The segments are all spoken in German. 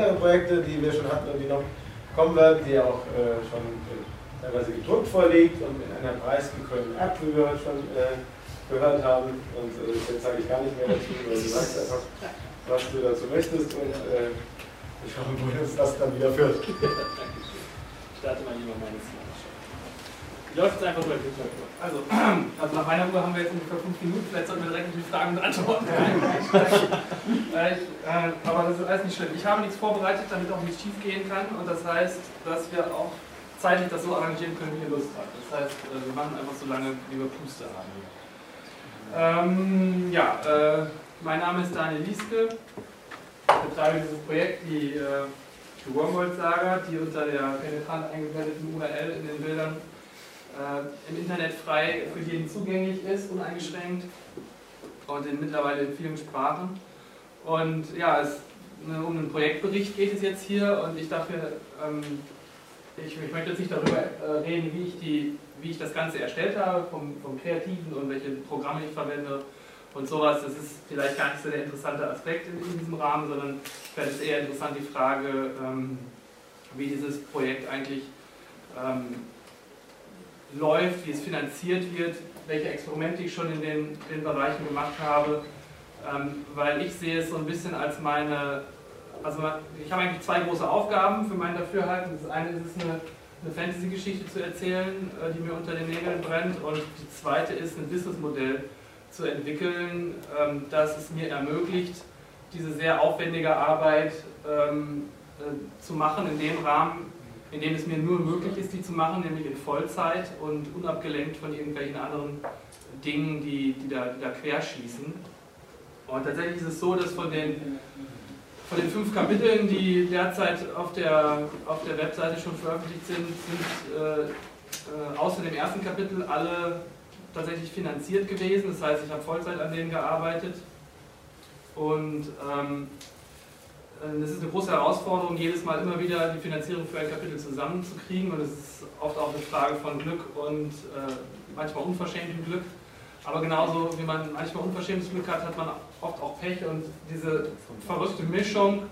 andere Projekte, die wir schon hatten und die noch kommen werden, die auch äh, schon teilweise gedruckt vorliegt und in einer preisgekrönten App, wie wir heute schon äh, gehört haben. Und äh, jetzt sage ich gar nicht mehr dazu, weil du sagst einfach, was du dazu möchtest und äh, ich hoffe, dass das dann wieder führt. Starte mal lieber meine Slideshow. Läuft jetzt einfach nur im Hintergrund. Also, also nach meiner Uhr haben wir jetzt ungefähr fünf Minuten, vielleicht sollten wir direkt die Fragen und Antworten einsteigen. äh, aber das ist alles nicht schlimm. Ich habe nichts vorbereitet, damit auch nichts schief gehen kann und das heißt, dass wir auch zeitlich das so arrangieren können, wie ihr Lust habt. Das heißt, äh, wir machen einfach so lange, wie wir Puste haben. Ähm, ja, äh, mein Name ist Daniel Lieske. Ich betreibe dieses Projekt, die, äh, die Wormwold-Saga, die unter der penetrant eingebetteten URL in den Bildern äh, im Internet frei für jeden zugänglich ist, uneingeschränkt und in mittlerweile in vielen Sprachen. Und ja, es, ne, um einen Projektbericht geht es jetzt hier und ich dachte, ähm, ich, ich, möchte jetzt nicht darüber äh, reden, wie ich, die, wie ich das Ganze erstellt habe, vom, vom Kreativen und welche Programme ich verwende und sowas. Das ist vielleicht gar nicht so der interessante Aspekt in, in diesem Rahmen, sondern vielleicht ist eher interessant die Frage, ähm, wie dieses Projekt eigentlich ähm, läuft, wie es finanziert wird, welche Experimente ich schon in den, den Bereichen gemacht habe, ähm, weil ich sehe es so ein bisschen als meine, also ich habe eigentlich zwei große Aufgaben für mein Dafürhalten. Das eine ist es, eine, eine Fantasy-Geschichte zu erzählen, äh, die mir unter den Nägeln brennt und die zweite ist, ein Businessmodell zu entwickeln, ähm, das es mir ermöglicht, diese sehr aufwendige Arbeit ähm, äh, zu machen in dem Rahmen, in dem es mir nur möglich ist, die zu machen, nämlich in Vollzeit und unabgelenkt von irgendwelchen anderen Dingen, die, die, da, die da querschießen. Und tatsächlich ist es so, dass von den, von den fünf Kapiteln, die derzeit auf der, auf der Webseite schon veröffentlicht sind, sind äh, äh, außer dem ersten Kapitel alle tatsächlich finanziert gewesen. Das heißt, ich habe Vollzeit an denen gearbeitet. Und ähm, äh, es ist eine große Herausforderung, jedes Mal immer wieder die Finanzierung für ein Kapitel zusammenzukriegen. Und es ist oft auch eine Frage von Glück und äh, manchmal unverschämtem Glück. Aber genauso wie man manchmal unverschämtes Glück hat, hat man oft auch Pech. Und diese verrückte Mischung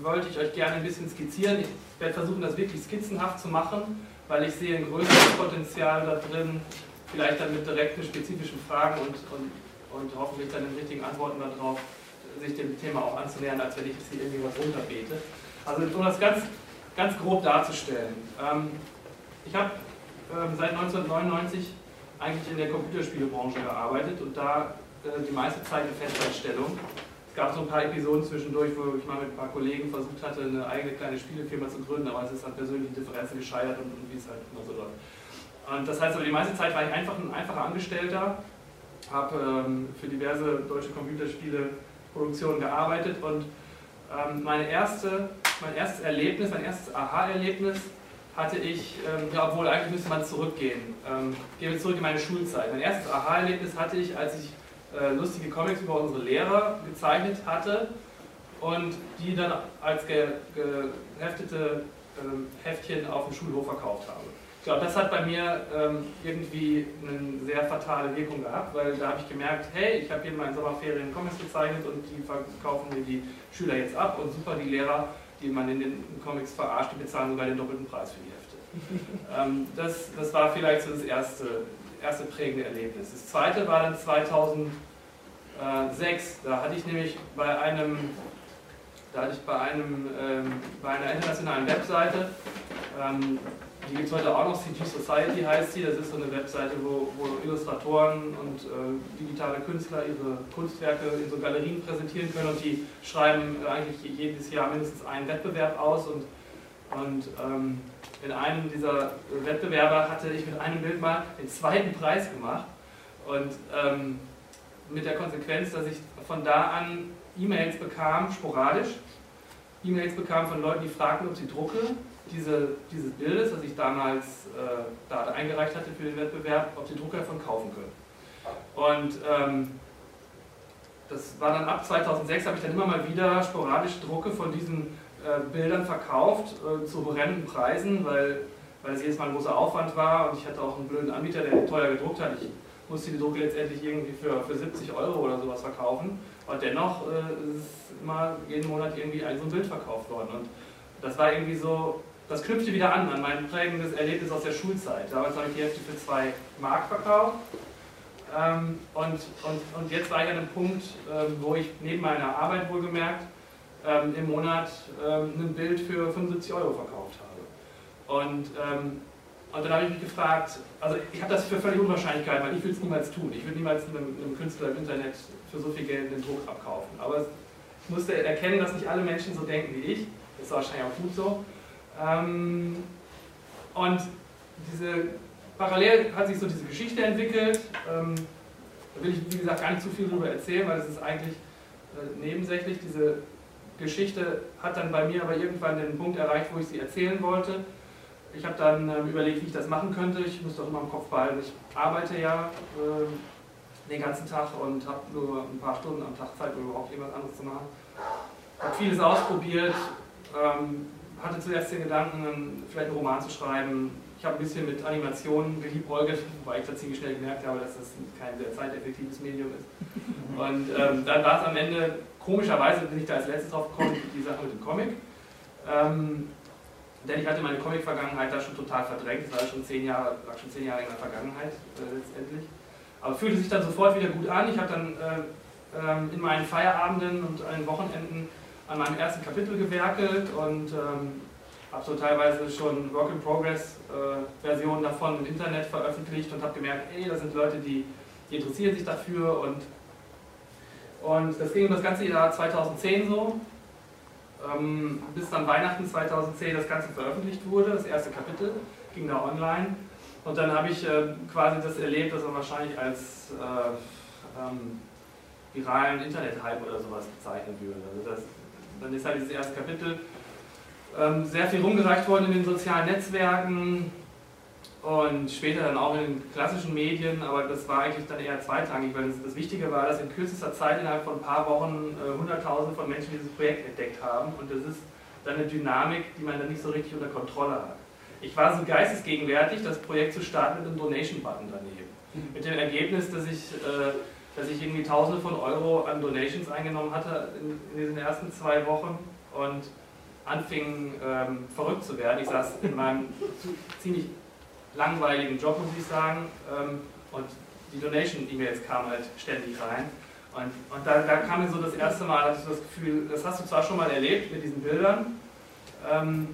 wollte ich euch gerne ein bisschen skizzieren. Ich werde versuchen, das wirklich skizzenhaft zu machen, weil ich sehe ein größeres Potenzial da drin, vielleicht dann mit direkten, spezifischen Fragen und, und, und hoffentlich dann den richtigen Antworten darauf sich dem Thema auch anzunähern, als wenn ich jetzt hier irgendwie was runterbete. Also um das ganz, ganz grob darzustellen. Ähm, ich habe ähm, seit 1999 eigentlich in der Computerspielebranche gearbeitet und da äh, die meiste Zeit in Festanstellung. Es gab so ein paar Episoden zwischendurch, wo ich mal mit ein paar Kollegen versucht hatte, eine eigene kleine Spielefirma zu gründen, aber es ist an persönlichen Differenzen gescheitert und, und wie es halt immer so läuft. Und das heißt aber, die meiste Zeit war ich einfach ein einfacher Angestellter, habe ähm, für diverse deutsche Computerspiele Produktion gearbeitet und ähm, meine erste, mein erstes Erlebnis, mein erstes Aha-Erlebnis hatte ich, ähm, ja, obwohl eigentlich müsste man zurückgehen. Ähm, gehen wir zurück in meine Schulzeit. Mein erstes Aha-Erlebnis hatte ich, als ich äh, lustige Comics über unsere Lehrer gezeichnet hatte und die dann als geheftete ähm, Heftchen auf dem Schulhof verkauft habe. Ich glaube, das hat bei mir ähm, irgendwie eine sehr fatale Wirkung gehabt, weil da habe ich gemerkt, hey, ich habe hier in meinen Sommerferien Comics gezeichnet und die verkaufen mir die Schüler jetzt ab und super, die Lehrer, die man in den Comics verarscht, die bezahlen sogar den doppelten Preis für die Hefte. ähm, das, das war vielleicht so das erste, erste prägende Erlebnis. Das zweite war dann 2006, da hatte ich nämlich bei einem da hatte ich bei, einem, ähm, bei einer internationalen Webseite ähm, die gibt es heute auch noch, CG Society heißt sie. Das ist so eine Webseite, wo, wo Illustratoren und äh, digitale Künstler ihre Kunstwerke in so Galerien präsentieren können und die schreiben eigentlich jedes Jahr mindestens einen Wettbewerb aus und, und ähm, in einem dieser Wettbewerbe hatte ich mit einem Bild mal den zweiten Preis gemacht und ähm, mit der Konsequenz, dass ich von da an E-Mails bekam, sporadisch, E-Mails bekam von Leuten, die fragten, ob sie drucke diese, dieses Bildes, das ich damals äh, da eingereicht hatte für den Wettbewerb, ob die Drucker davon kaufen können. Und ähm, das war dann ab 2006, habe ich dann immer mal wieder sporadisch Drucke von diesen äh, Bildern verkauft, äh, zu horrenden Preisen, weil weil es jedes Mal ein großer Aufwand war und ich hatte auch einen blöden Anbieter, der teuer gedruckt hat. Ich musste die Drucke letztendlich irgendwie für, für 70 Euro oder sowas verkaufen und dennoch äh, ist immer jeden Monat irgendwie ein so ein Bild verkauft worden und das war irgendwie so, das knüpfte wieder an an mein prägendes Erlebnis aus der Schulzeit. Damals habe ich die Hälfte für zwei Mark verkauft ähm, und, und, und jetzt war ich an einem Punkt, ähm, wo ich neben meiner Arbeit wohlgemerkt ähm, im Monat ähm, ein Bild für 75 Euro verkauft habe. Und, ähm, und dann habe ich mich gefragt, also ich habe das für völlig unwahrscheinlich gehalten, weil ich will es niemals tun. Ich will niemals einem, einem, Künstler im Internet für so viel Geld den Druck abkaufen. Aber ich musste erkennen, dass nicht alle Menschen so denken wie ich. Das ist wahrscheinlich auch gut so. Ähm, und diese parallel hat sich so diese Geschichte entwickelt. Ähm, da will ich, wie gesagt, gar nicht zu viel darüber erzählen, weil es ist eigentlich äh, nebensächlich. Diese Geschichte hat dann bei mir aber irgendwann den Punkt erreicht, wo ich sie erzählen wollte. Ich habe dann äh, überlegt, wie ich das machen könnte. Ich muss doch immer im Kopf behalten, ich arbeite ja den ganzen Tag und habe nur ein paar Stunden am Tag Zeit, um überhaupt irgendwas anderes zu machen. Habe vieles ausprobiert, ähm, hatte zuerst den Gedanken, vielleicht einen Roman zu schreiben, ich habe ein bisschen mit Animationen geliebäugelt, wobei ich da ziemlich schnell gemerkt habe, dass das kein sehr zeiteffektives Medium ist. Und ähm, dann war es am Ende, komischerweise bin ich da als letztes drauf gekommen, die Sache mit dem Comic. Ähm, denn ich hatte meine Comic-Vergangenheit da schon total verdrängt, das war schon zehn Jahre, lag schon zehn Jahre in der Vergangenheit äh, letztendlich. Aber fühlte sich dann sofort wieder gut an. Ich habe dann äh, äh, in meinen Feierabenden und an den Wochenenden an meinem ersten Kapitel gewerkelt und ähm, habe so teilweise schon Work-in-Progress-Versionen äh, davon im Internet veröffentlicht und habe gemerkt, ey, da sind Leute, die, die interessieren sich dafür und, und das ging das ganze Jahr 2010 so, ähm, bis dann Weihnachten 2010 das Ganze veröffentlicht wurde, das erste Kapitel ging da online und dann habe ich äh, quasi das erlebt, was man wahrscheinlich als äh, ähm, viralen Internet-Hype oder sowas bezeichnen würde. Also das, dann ist halt dieses erste Kapitel ähm, sehr viel rumgereicht worden in den sozialen Netzwerken und später dann auch in den klassischen Medien, aber das war eigentlich dann eher zweitrangig, weil das, das Wichtige war, dass in kürzester Zeit innerhalb von ein paar Wochen äh, Hunderttausende von Menschen dieses Projekt entdeckt haben und das ist dann eine Dynamik, die man dann nicht so richtig unter Kontrolle hat. Ich war so geistesgegenwärtig, das Projekt zu starten mit einem Donation-Button daneben. Mit dem Ergebnis, dass ich, äh, dass ich irgendwie Tausende von Euro an Donations eingenommen hatte in, in diesen ersten zwei Wochen und anfing ähm, verrückt zu werden. Ich saß in meinem ziemlich langweiligen Job, muss ich sagen, ähm, und die Donation-E-Mails kamen halt ständig rein. Und, und da, da, kam mir so das erste Mal, hatte ich das Gefühl, das hast du zwar schon mal erlebt mit diesen Bildern, ähm,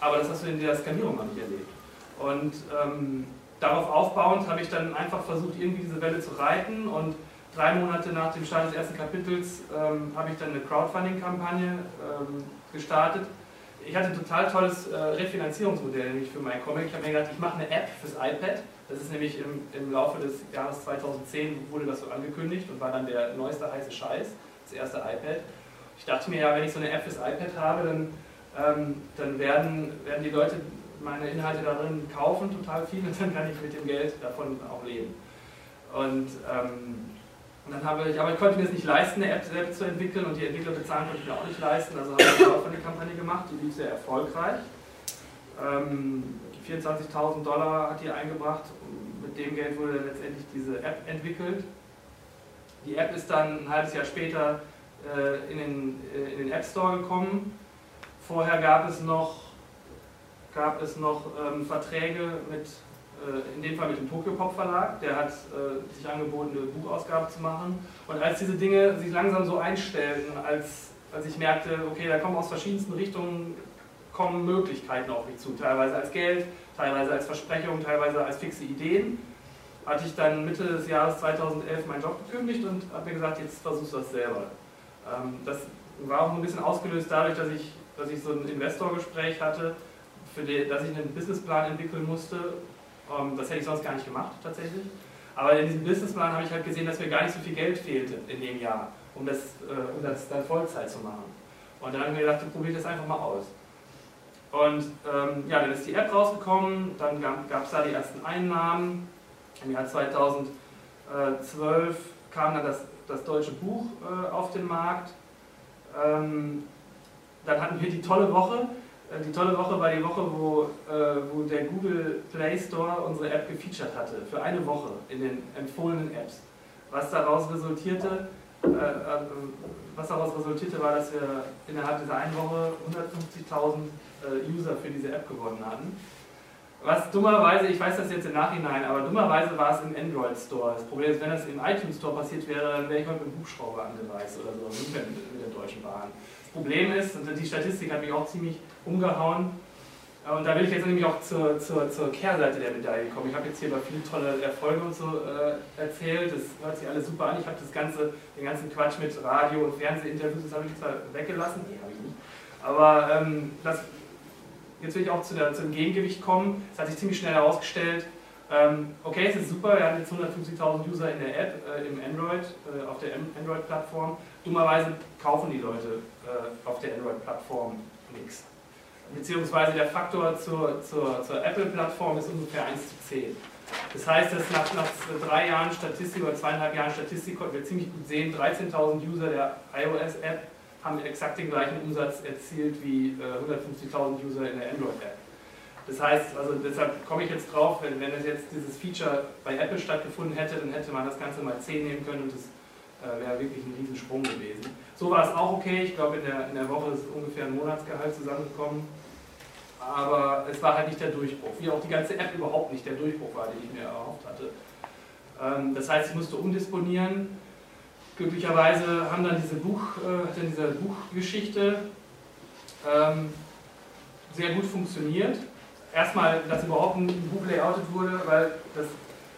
aber das hast du in der Skanierung noch nicht erlebt. Und ähm, darauf aufbauend habe ich dann einfach versucht, irgendwie diese Welle zu reiten und drei Monate nach dem Start des ersten Kapitels ähm, habe ich dann eine Crowdfunding-Kampagne ähm, gestartet. Ich hatte ein total tolles äh, Refinanzierungsmodell nämlich für meinen Comic. Ich habe mir gedacht, ich mache eine App fürs iPad. Das ist nämlich im, im Laufe des Jahres 2010 wurde das so angekündigt und war dann der neueste heiße Scheiß, das erste iPad. Ich dachte mir ja, wenn ich so eine App fürs iPad habe, dann, ähm, dann werden, werden die Leute meine Inhalte darin kaufen, total viel, und dann kann ich mit dem Geld davon auch leben. Und ähm, und dann habe ich, aber ich konnte mir es nicht leisten, eine App selbst zu entwickeln und die Entwickler bezahlen konnte ich mir auch nicht leisten. Also habe ich eine Crowdfunding-Kampagne gemacht, die lief sehr erfolgreich. Ähm, 24.000 Dollar hat die eingebracht. Mit dem Geld wurde dann letztendlich diese App entwickelt. Die App ist dann ein halbes Jahr später äh, in, den, äh, in den App Store gekommen. Vorher gab es noch, gab es noch ähm, Verträge mit in dem Fall mit dem Tokyo Pop Verlag, der hat äh, sich angeboten, eine Buchausgabe zu machen. Und als diese Dinge sich langsam so einstellten, als, als ich merkte, okay, da kommen aus verschiedensten Richtungen kommen Möglichkeiten auf mich zu, teilweise als Geld, teilweise als Versprechung, teilweise als fixe Ideen, hatte ich dann Mitte des Jahres 2011 meinen Job gekündigt und habe mir gesagt, jetzt versuchst du das selber. Ähm, das war auch ein bisschen ausgelöst dadurch, dass ich, dass ich so ein Investorgespräch hatte, für die, dass ich einen Businessplan entwickeln musste das hätte ich sonst gar nicht gemacht, tatsächlich. Aber in diesem Businessplan habe ich halt gesehen, dass mir gar nicht so viel Geld fehlte in dem Jahr, um das, äh, um das dann Vollzeit zu machen. Und dann habe ich mir gedacht, probiere das einfach mal aus. Und ähm, ja, dann ist die App rausgekommen, dann gab es da die ersten Einnahmen. Im Jahr 2012 kam dann das, das deutsche Buch äh, auf den Markt. Ähm, dann hatten wir die tolle Woche, die tolle Woche war die Woche, wo, äh, wo der Google Play Store unsere App gefeatured hatte. Für eine Woche in den empfohlenen Apps. Was daraus resultierte, äh, äh, was daraus resultierte, war, dass wir innerhalb dieser einen Woche 150.000 äh, User für diese App gewonnen hatten. Was dummerweise, ich weiß das jetzt im Nachhinein, aber dummerweise war es im Android Store. Das Problem ist, wenn das im iTunes Store passiert wäre, dann wäre ich mal mit dem Hubschrauber angereist oder so, nicht mit der Deutschen Bahn. Problem ist, und die Statistik hat mich auch ziemlich umgehauen, und da will ich jetzt nämlich auch zur, zur, zur Kehrseite der Medaille kommen. Ich habe jetzt hier über viele tolle Erfolge und so äh, erzählt. Das hört sich alles super an. Ich habe das ganze, den ganzen Quatsch mit Radio- und Fernsehinterviews, das habe ich zwar weggelassen, nee, habe ich nicht. Aber ähm, das, jetzt will ich auch zu der, zum Gegengewicht kommen. Es hat sich ziemlich schnell herausgestellt, ähm, okay, es ist super, wir haben jetzt 150.000 User in der App, äh, im Android, äh, auf der Android-Plattform. Dummerweise kaufen die Leute äh, auf der Android-Plattform nichts beziehungsweise der Faktor zur, zur, zur Apple-Plattform ist ungefähr 1 zu 10. Das heißt, dass nach, nach drei Jahren Statistik oder zweieinhalb Jahren Statistik konnten wir ziemlich gut sehen, 13.000 User der iOS-App haben exakt den gleichen Umsatz erzielt wie äh, 150.000 User in der Android-App. Das heißt, also deshalb komme ich jetzt drauf, wenn, wenn es jetzt dieses Feature bei Apple stattgefunden hätte, dann hätte man das Ganze mal 10 nehmen können und das wäre wirklich ein Riesensprung gewesen. So war es auch okay, ich glaube in der, in der Woche ist ungefähr ein Monatsgehalt zusammengekommen aber es war halt nicht der Durchbruch, wie auch die ganze App überhaupt nicht der Durchbruch war, den ich mir erhofft hatte. Ähm, das heißt, ich musste umdisponieren. Glücklicherweise haben dann diese Buch, äh, hat dann diese Buchgeschichte ähm, sehr gut funktioniert. Erstmal, dass überhaupt ein Buch layoutet wurde, weil das,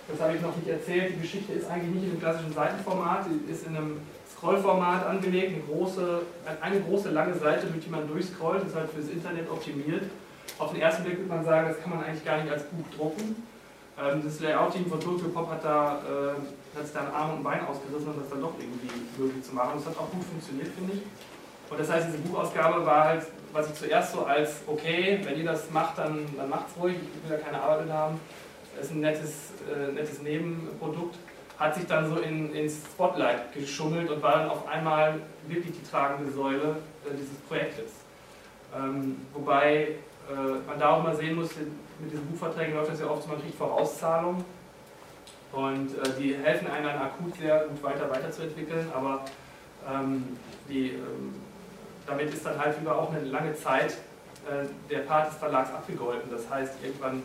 das habe ich noch nicht erzählt, die Geschichte ist eigentlich nicht in einem klassischen Seitenformat, sie ist in einem Scrollformat angelegt, eine große, eine große lange Seite, durch die man durchscrollt, das ist halt fürs Internet optimiert. Auf den ersten Blick würde man sagen, das kann man eigentlich gar nicht als Buch drucken. Ähm, das Layout-Team von Tokyo Pop hat da äh, hat dann Arm und Bein ausgerissen, um das dann doch irgendwie möglich zu machen. Das hat auch gut funktioniert, finde ich. Und das heißt, diese Buchausgabe war halt, was ich zuerst so als, okay, wenn ihr das macht, dann, dann es ruhig, ich will ja keine Arbeit mit haben. Ist ein nettes, äh, nettes Nebenprodukt. Hat sich dann so in, ins Spotlight geschummelt und war dann auf einmal wirklich die tragende Säule äh, dieses Projektes. Ähm, wobei äh, man da auch mal sehen muss, mit diesen Buchverträgen läuft das ja oft man kriegt Vorauszahlungen und äh, die helfen einem dann akut sehr gut weiter weiterzuentwickeln, aber ähm, die, ähm, damit ist dann halt über auch eine lange Zeit äh, der Part des Verlags abgegolten. Das heißt, irgendwann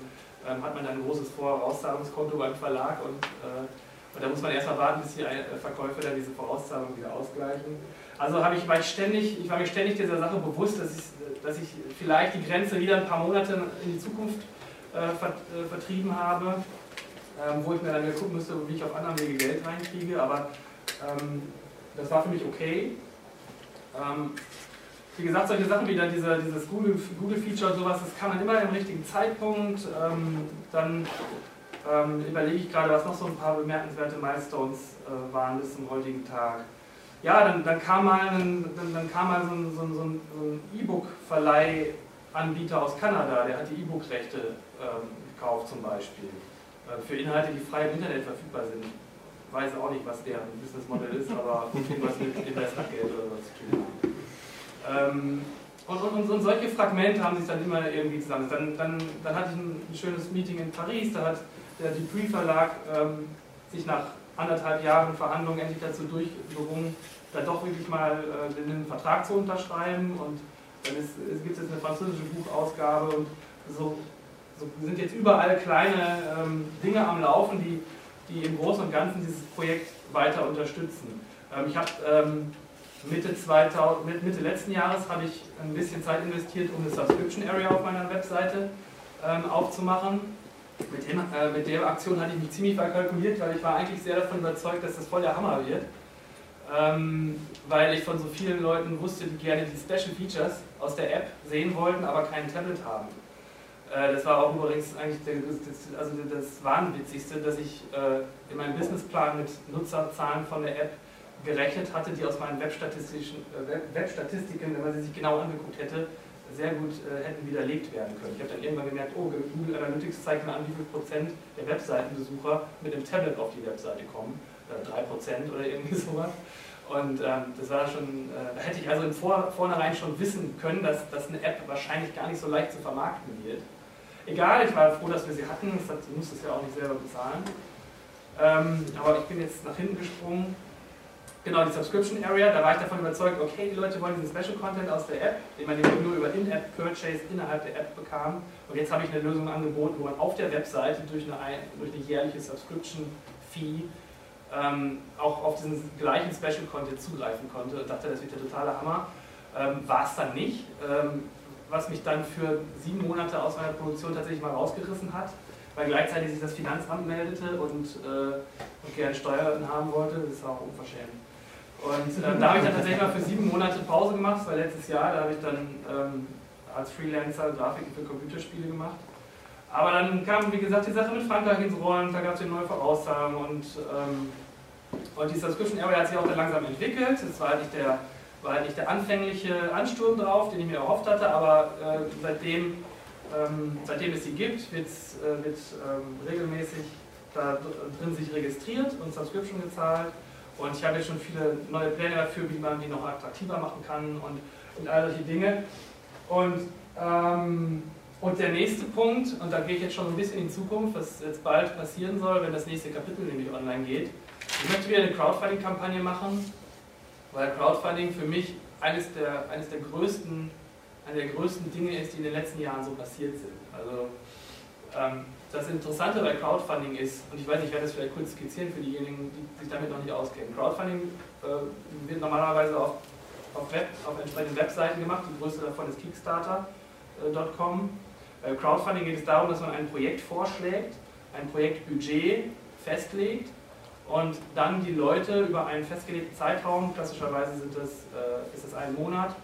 ähm, hat man dann ein großes Vorauszahlungskonto beim Verlag und, äh, und da muss man erstmal warten, bis die äh, Verkäufer dann diese Vorauszahlung wieder ausgleichen. Also ich, war ich, ständig, ich war mir ständig dieser Sache bewusst, dass ich dass ich vielleicht die Grenze wieder ein paar Monate in die Zukunft äh, vert, äh, vertrieben habe, ähm, wo ich mir dann wieder gucken müsste, wie ich auf anderen Wege Geld reinkriege, aber ähm, das war für mich okay. Wie gesagt, solche Sachen wie dann diese, dieses Google-Feature Google und sowas, das kann man immer im richtigen Zeitpunkt. Ähm, dann ähm, überlege ich gerade, was noch so ein paar bemerkenswerte Milestones äh, waren bis zum heutigen Tag ja, dann, dann kam mal, ein, dann, dann kam mal so ein, so ein, so ein E-Book-Verleihanbieter aus Kanada, der hat die E-Book-Rechte ähm, gekauft zum Beispiel. Äh, für Inhalte, die frei im Internet verfügbar sind. Ich weiß auch nicht, was deren Businessmodell ist, aber irgendwas mit Investmentgeld oder was zu tun haben. Ähm, und, und, und, solche Fragmente haben sich dann immer irgendwie zusammen. Dann, dann, dann hatte ich ein, schönes Meeting in Paris, da hat der Dupuis Verlag ähm, sich nach anderthalb Jahren Verhandlungen endlich dazu durchgerungen, da doch wirklich mal äh, einen Vertrag zu unterschreiben. Und dann ist, es gibt jetzt eine französische Buchausgabe und so, so sind jetzt überall kleine ähm, Dinge am Laufen, die, die im Großen und Ganzen dieses Projekt weiter unterstützen. Ähm, ich habe ähm, Mitte, 2000, Mitte letzten Jahres habe ich ein bisschen Zeit investiert, um eine Subscription Area auf meiner Webseite ähm, aufzumachen mit, dem, äh, mit der Aktion hatte ich mich ziemlich verkalkuliert, weil ich war eigentlich sehr davon überzeugt, dass das voll der Hammer wird. Ähm, weil ich von so vielen Leuten wusste, die gerne die Special Features aus der App sehen wollten, aber kein Tablet haben. Äh, das war auch übrigens eigentlich der, das, also das Wahnwitzigste, dass ich äh, in meinem Businessplan mit Nutzerzahlen von der App gerechnet hatte, die aus meinen Webstatistischen, äh, Webstatistiken, wenn man sie sich genau angeguckt hätte, sehr gut äh, hätten widerlegt werden können. Ich habe dann irgendwann gemerkt, oh, Google Analytics zeigt mir an, wie viel Prozent der Webseitenbesucher mit dem Tablet auf die Webseite kommen. Äh, 3% oder irgendwie sowas. Und ähm, das war schon, äh, da hätte ich also im Vor vornherein schon wissen können, dass, dass eine App wahrscheinlich gar nicht so leicht zu vermarkten wird. Egal, ich war froh, dass wir sie hatten, hat, musste es ja auch nicht selber bezahlen. Ähm, aber ich bin jetzt nach hinten gesprungen. Genau, die Subscription Area, da war ich davon überzeugt, okay, die Leute wollen diesen Special Content aus der App, den man nur über In-App Purchase innerhalb der App bekam. Und jetzt habe ich eine Lösung angeboten, wo man auf der Webseite durch eine, durch eine jährliche Subscription Fee ähm, auch auf diesen gleichen Special Content zugreifen konnte und dachte, das wird der totale Hammer. Ähm, war es dann nicht, ähm, was mich dann für sieben Monate aus meiner Produktion tatsächlich mal rausgerissen hat, weil gleichzeitig sich das Finanzamt meldete und, äh, und gerne Steuern haben wollte. Das war auch unverschämt. Und äh, da habe ich dann tatsächlich mal für sieben Monate Pause gemacht, war letztes Jahr, da habe ich dann ähm, als Freelancer Grafiken für Computerspiele gemacht. Aber dann kam, wie gesagt, die Sache mit Frankreich ins Rollen, da gab es eine neue Voraussagen und, ähm, und die Subscription Area hat sich auch dann langsam entwickelt. Das war halt nicht der, war halt nicht der anfängliche Ansturm drauf, den ich mir erhofft hatte, aber äh, seitdem, ähm, seitdem es sie gibt, äh, wird ähm, regelmäßig da drin sich registriert und Subscription gezahlt. Und ich habe jetzt schon viele neue Pläne dafür, wie man die noch attraktiver machen kann und, und all solche Dinge. Und ähm, und der nächste Punkt, und da gehe ich jetzt schon ein bisschen in die Zukunft, was jetzt bald passieren soll, wenn das nächste Kapitel nämlich online geht. Ich möchte wieder eine Crowdfunding-Kampagne machen, weil Crowdfunding für mich eines der, eines der größten, eine der größten Dinge ist, die in den letzten Jahren so passiert sind. Also ähm, das Interessante bei Crowdfunding ist, und ich weiß, ich werde das vielleicht kurz skizzieren für diejenigen, die sich damit noch nicht auskennen. Crowdfunding äh, wird normalerweise auf, auf, Web, auf entsprechenden Webseiten gemacht. Die größte davon ist Kickstarter.com. Bei Crowdfunding geht es darum, dass man ein Projekt vorschlägt, ein Projektbudget festlegt und dann die Leute über einen festgelegten Zeitraum, klassischerweise sind das, äh, ist das ein Monat,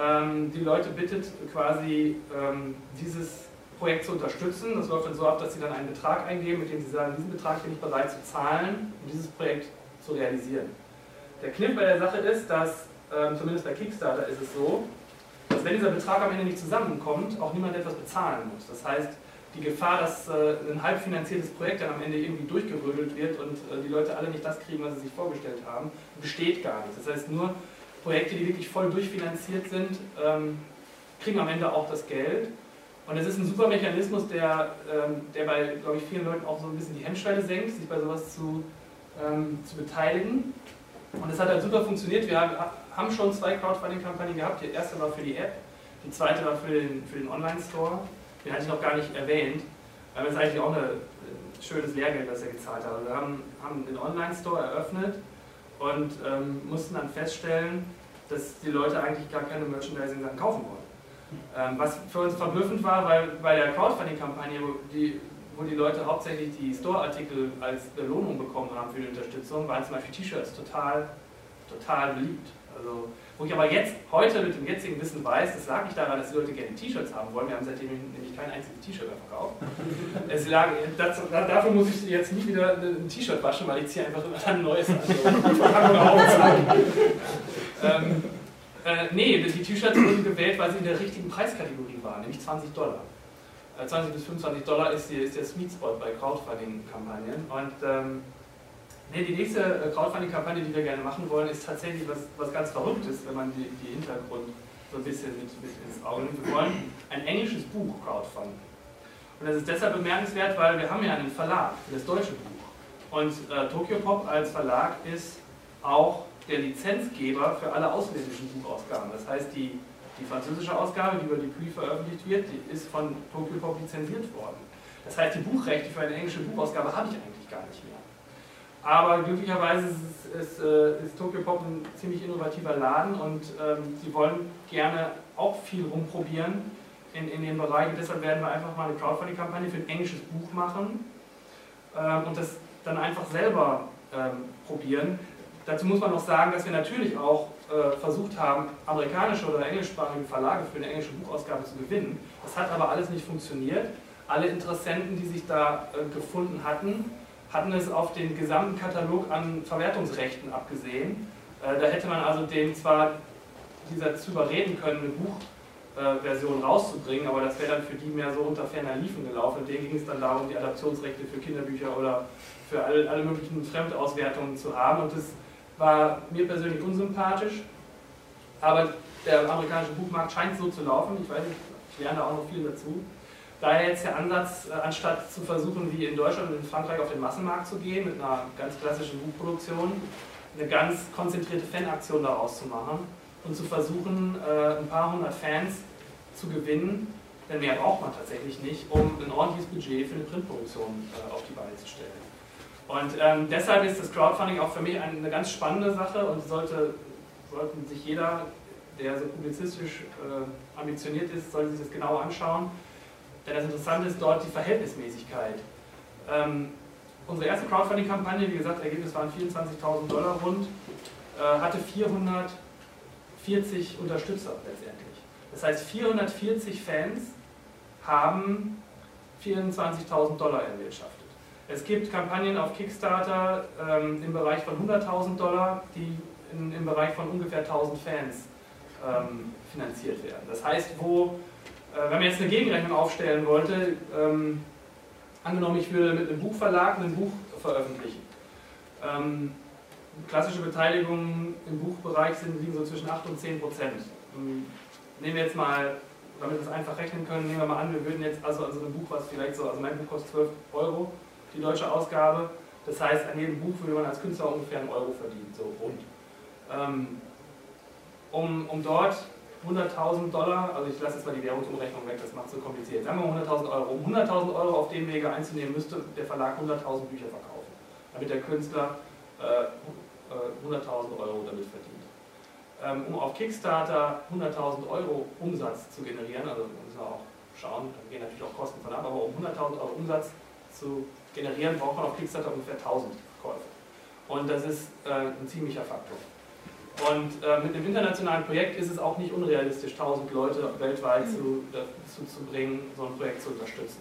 ähm, die Leute bittet quasi ähm, dieses Projekt zu unterstützen. Das läuft dann so ab, dass sie dann einen Betrag eingeben, mit dem sie sagen, diesen Betrag bin ich bereit zu zahlen, um dieses Projekt zu realisieren. Der Kniff bei der Sache ist, dass, ähm, zumindest bei Kickstarter ist es so, dass wenn dieser Betrag am Ende nicht zusammenkommt, auch niemand etwas bezahlen muss. Das heißt, die Gefahr, dass äh, ein halb finanziertes Projekt dann am Ende irgendwie durchgerödelt wird und äh, die Leute alle nicht das kriegen, was sie sich vorgestellt haben, besteht gar nicht. Das heißt, nur Projekte, die wirklich voll durchfinanziert sind, ähm, kriegen am Ende auch das Geld. Und es ist ein super Mechanismus, der, ähm, der bei, glaube ich, vielen Leuten auch so ein bisschen die Hemmschwelle senkt, sich bei sowas zu, ähm, zu beteiligen. Und es hat halt super funktioniert. Wir haben, schon zwei Crowdfunding-Kampagnen gehabt. Die erste war für die App, die zweite war für den, für den Online-Store. Den hatte ich noch gar nicht erwähnt, weil das ist eigentlich auch ein schönes Lehrgeld, das er gezahlt hat. Wir haben, haben den Online-Store eröffnet und ähm, mussten dann feststellen, dass die Leute eigentlich gar keine Merchandising-Sachen kaufen wollen. Ähm, was für uns verblüffend war, weil bei der Crowdfunding-Kampagne, wo die, wo die Leute hauptsächlich die Store-Artikel als Belohnung bekommen haben für die Unterstützung, waren zum Beispiel T-Shirts total, total beliebt. Also, wo ich aber jetzt, heute mit dem jetzigen Wissen weiß, das lag nicht daran, dass die Leute gerne T-Shirts haben wollen. Wir haben seitdem nämlich kein einziges T-Shirt mehr verkauft. es lag, das, dafür muss ich jetzt nie wieder ein T-Shirt waschen, weil ich ziehe einfach immer ein neues an. ähm, äh, nee, die T-Shirts wurden gewählt, weil sie in der richtigen Preiskategorie waren, nämlich 20 Dollar. 20 äh, bis 25 Dollar ist, die, ist der Sweet Spot bei Crowdfunding-Kampagnen. Und ähm, Nee, die nächste äh, Crowdfunding-Kampagne, die wir gerne machen wollen, ist tatsächlich was, was ganz Verrücktes, wenn man die, die Hintergrund so ein bisschen mit, mit ins Auge nimmt. Wir wollen ein englisches Buch crowdfunden. Und das ist deshalb bemerkenswert, weil wir haben ja einen Verlag für das deutsche Buch. Und äh, Tokyo Pop als Verlag ist auch der Lizenzgeber für alle ausländischen Buchausgaben. Das heißt, die, die französische Ausgabe, die über Pre veröffentlicht wird, die ist von Tokyo Pop lizenziert worden. Das heißt, die Buchrechte für eine englische Buchausgabe habe ich eigentlich gar nicht mehr. Aber glücklicherweise ist, ist, äh, ist, Tokyo Pop ein ziemlich innovativer Laden und ähm, sie wollen gerne auch viel rumprobieren in, in dem Bereich. Und deshalb werden wir einfach mal eine Crowdfunding-Kampagne für ein englisches Buch machen ähm, und das dann einfach selber ähm, probieren. Dazu muss man noch sagen, dass wir natürlich auch äh, versucht haben, amerikanische oder englischsprachige Verlage für eine englische Buchausgabe zu gewinnen. Das hat aber alles nicht funktioniert. Alle Interessenten, die sich da äh, gefunden hatten, hatten es auf den gesamten Katalog an Verwertungsrechten abgesehen. Äh, da hätte man also dem zwar dieser zu überreden können, ein Buch äh, rauszubringen, aber das wäre dann für die mehr so unter ferner Liefen gelaufen. Denen ging es dann darum, die Adaptionsrechte für Kinderbücher oder für alle, alle möglichen Fremdauswertungen zu haben und das war mir persönlich unsympathisch, aber der amerikanische Buchmarkt scheint so zu laufen, ich weiß nicht, ich lerne auch noch viel dazu. Daher jetzt der Ansatz, äh, anstatt zu versuchen, wie in Deutschland und in Frankreich auf den Massenmarkt zu gehen, mit einer ganz klassischen Buchproduktion, eine ganz konzentrierte Fanaktion daraus zu machen und zu versuchen, äh, ein paar hundert Fans zu gewinnen, denn mehr braucht man tatsächlich nicht, um ein ordentliches Budget für eine Printproduktion äh, auf die Beine zu stellen. Und ähm, deshalb ist das Crowdfunding auch für mich eine ganz spannende Sache und sollte, sollten sich jeder, der so publizistisch äh, ambitioniert ist, sollte sich das genau anschauen. Denn das Interessante ist dort die Verhältnismäßigkeit. Ähm, unsere erste Crowdfunding-Kampagne, wie gesagt, Ergebnis waren 24.000 Dollar rund, äh, hatte 440 Unterstützer letztendlich. Das heißt, 440 Fans haben 24.000 Dollar erwirtschaftet. Es gibt Kampagnen auf Kickstarter ähm, im Bereich von 100.000 Dollar, die in, im Bereich von ungefähr 1.000 Fans ähm, finanziert werden. Das heißt, wo äh, wenn man jetzt eine Gegenrechnung aufstellen wollte, ähm, angenommen, ich würde mit einem Buchverlag ein Buch veröffentlichen. Ähm, klassische Beteiligungen im Buchbereich sind, liegen so zwischen 8 und 10 Prozent. Ähm, nehmen wir jetzt mal, damit wir es einfach rechnen können, nehmen wir mal an, wir würden jetzt also, also ein Buch, was vielleicht so, also mein Buch kostet 12 Euro, die deutsche Ausgabe. Das heißt, an jedem Buch würde man als Künstler ungefähr einen Euro verdienen, so rund. Ähm, um, um dort 100.000 Dollar, also ich lasse jetzt mal die Währungsumrechnung weg, das macht so kompliziert. Sagen wir mal 100.000 Euro. Um 100.000 Euro auf dem Wege einzunehmen, müsste der Verlag 100.000 Bücher verkaufen, damit der Künstler äh, 100.000 äh, Euro damit verdient. Ähm, um auf Kickstarter 100.000 Euro Umsatz zu generieren, also müssen wir auch schauen, da gehen natürlich auch Kosten von ab, aber um 100.000 Euro Umsatz zu generieren, braucht man auf Kickstarter ungefähr 1.000 Käufe. Und das ist äh, ein ziemlicher Faktor. Und äh, mit einem internationalen Projekt ist es auch nicht unrealistisch, 1000 Leute weltweit zu, dazu zu bringen, so ein Projekt zu unterstützen.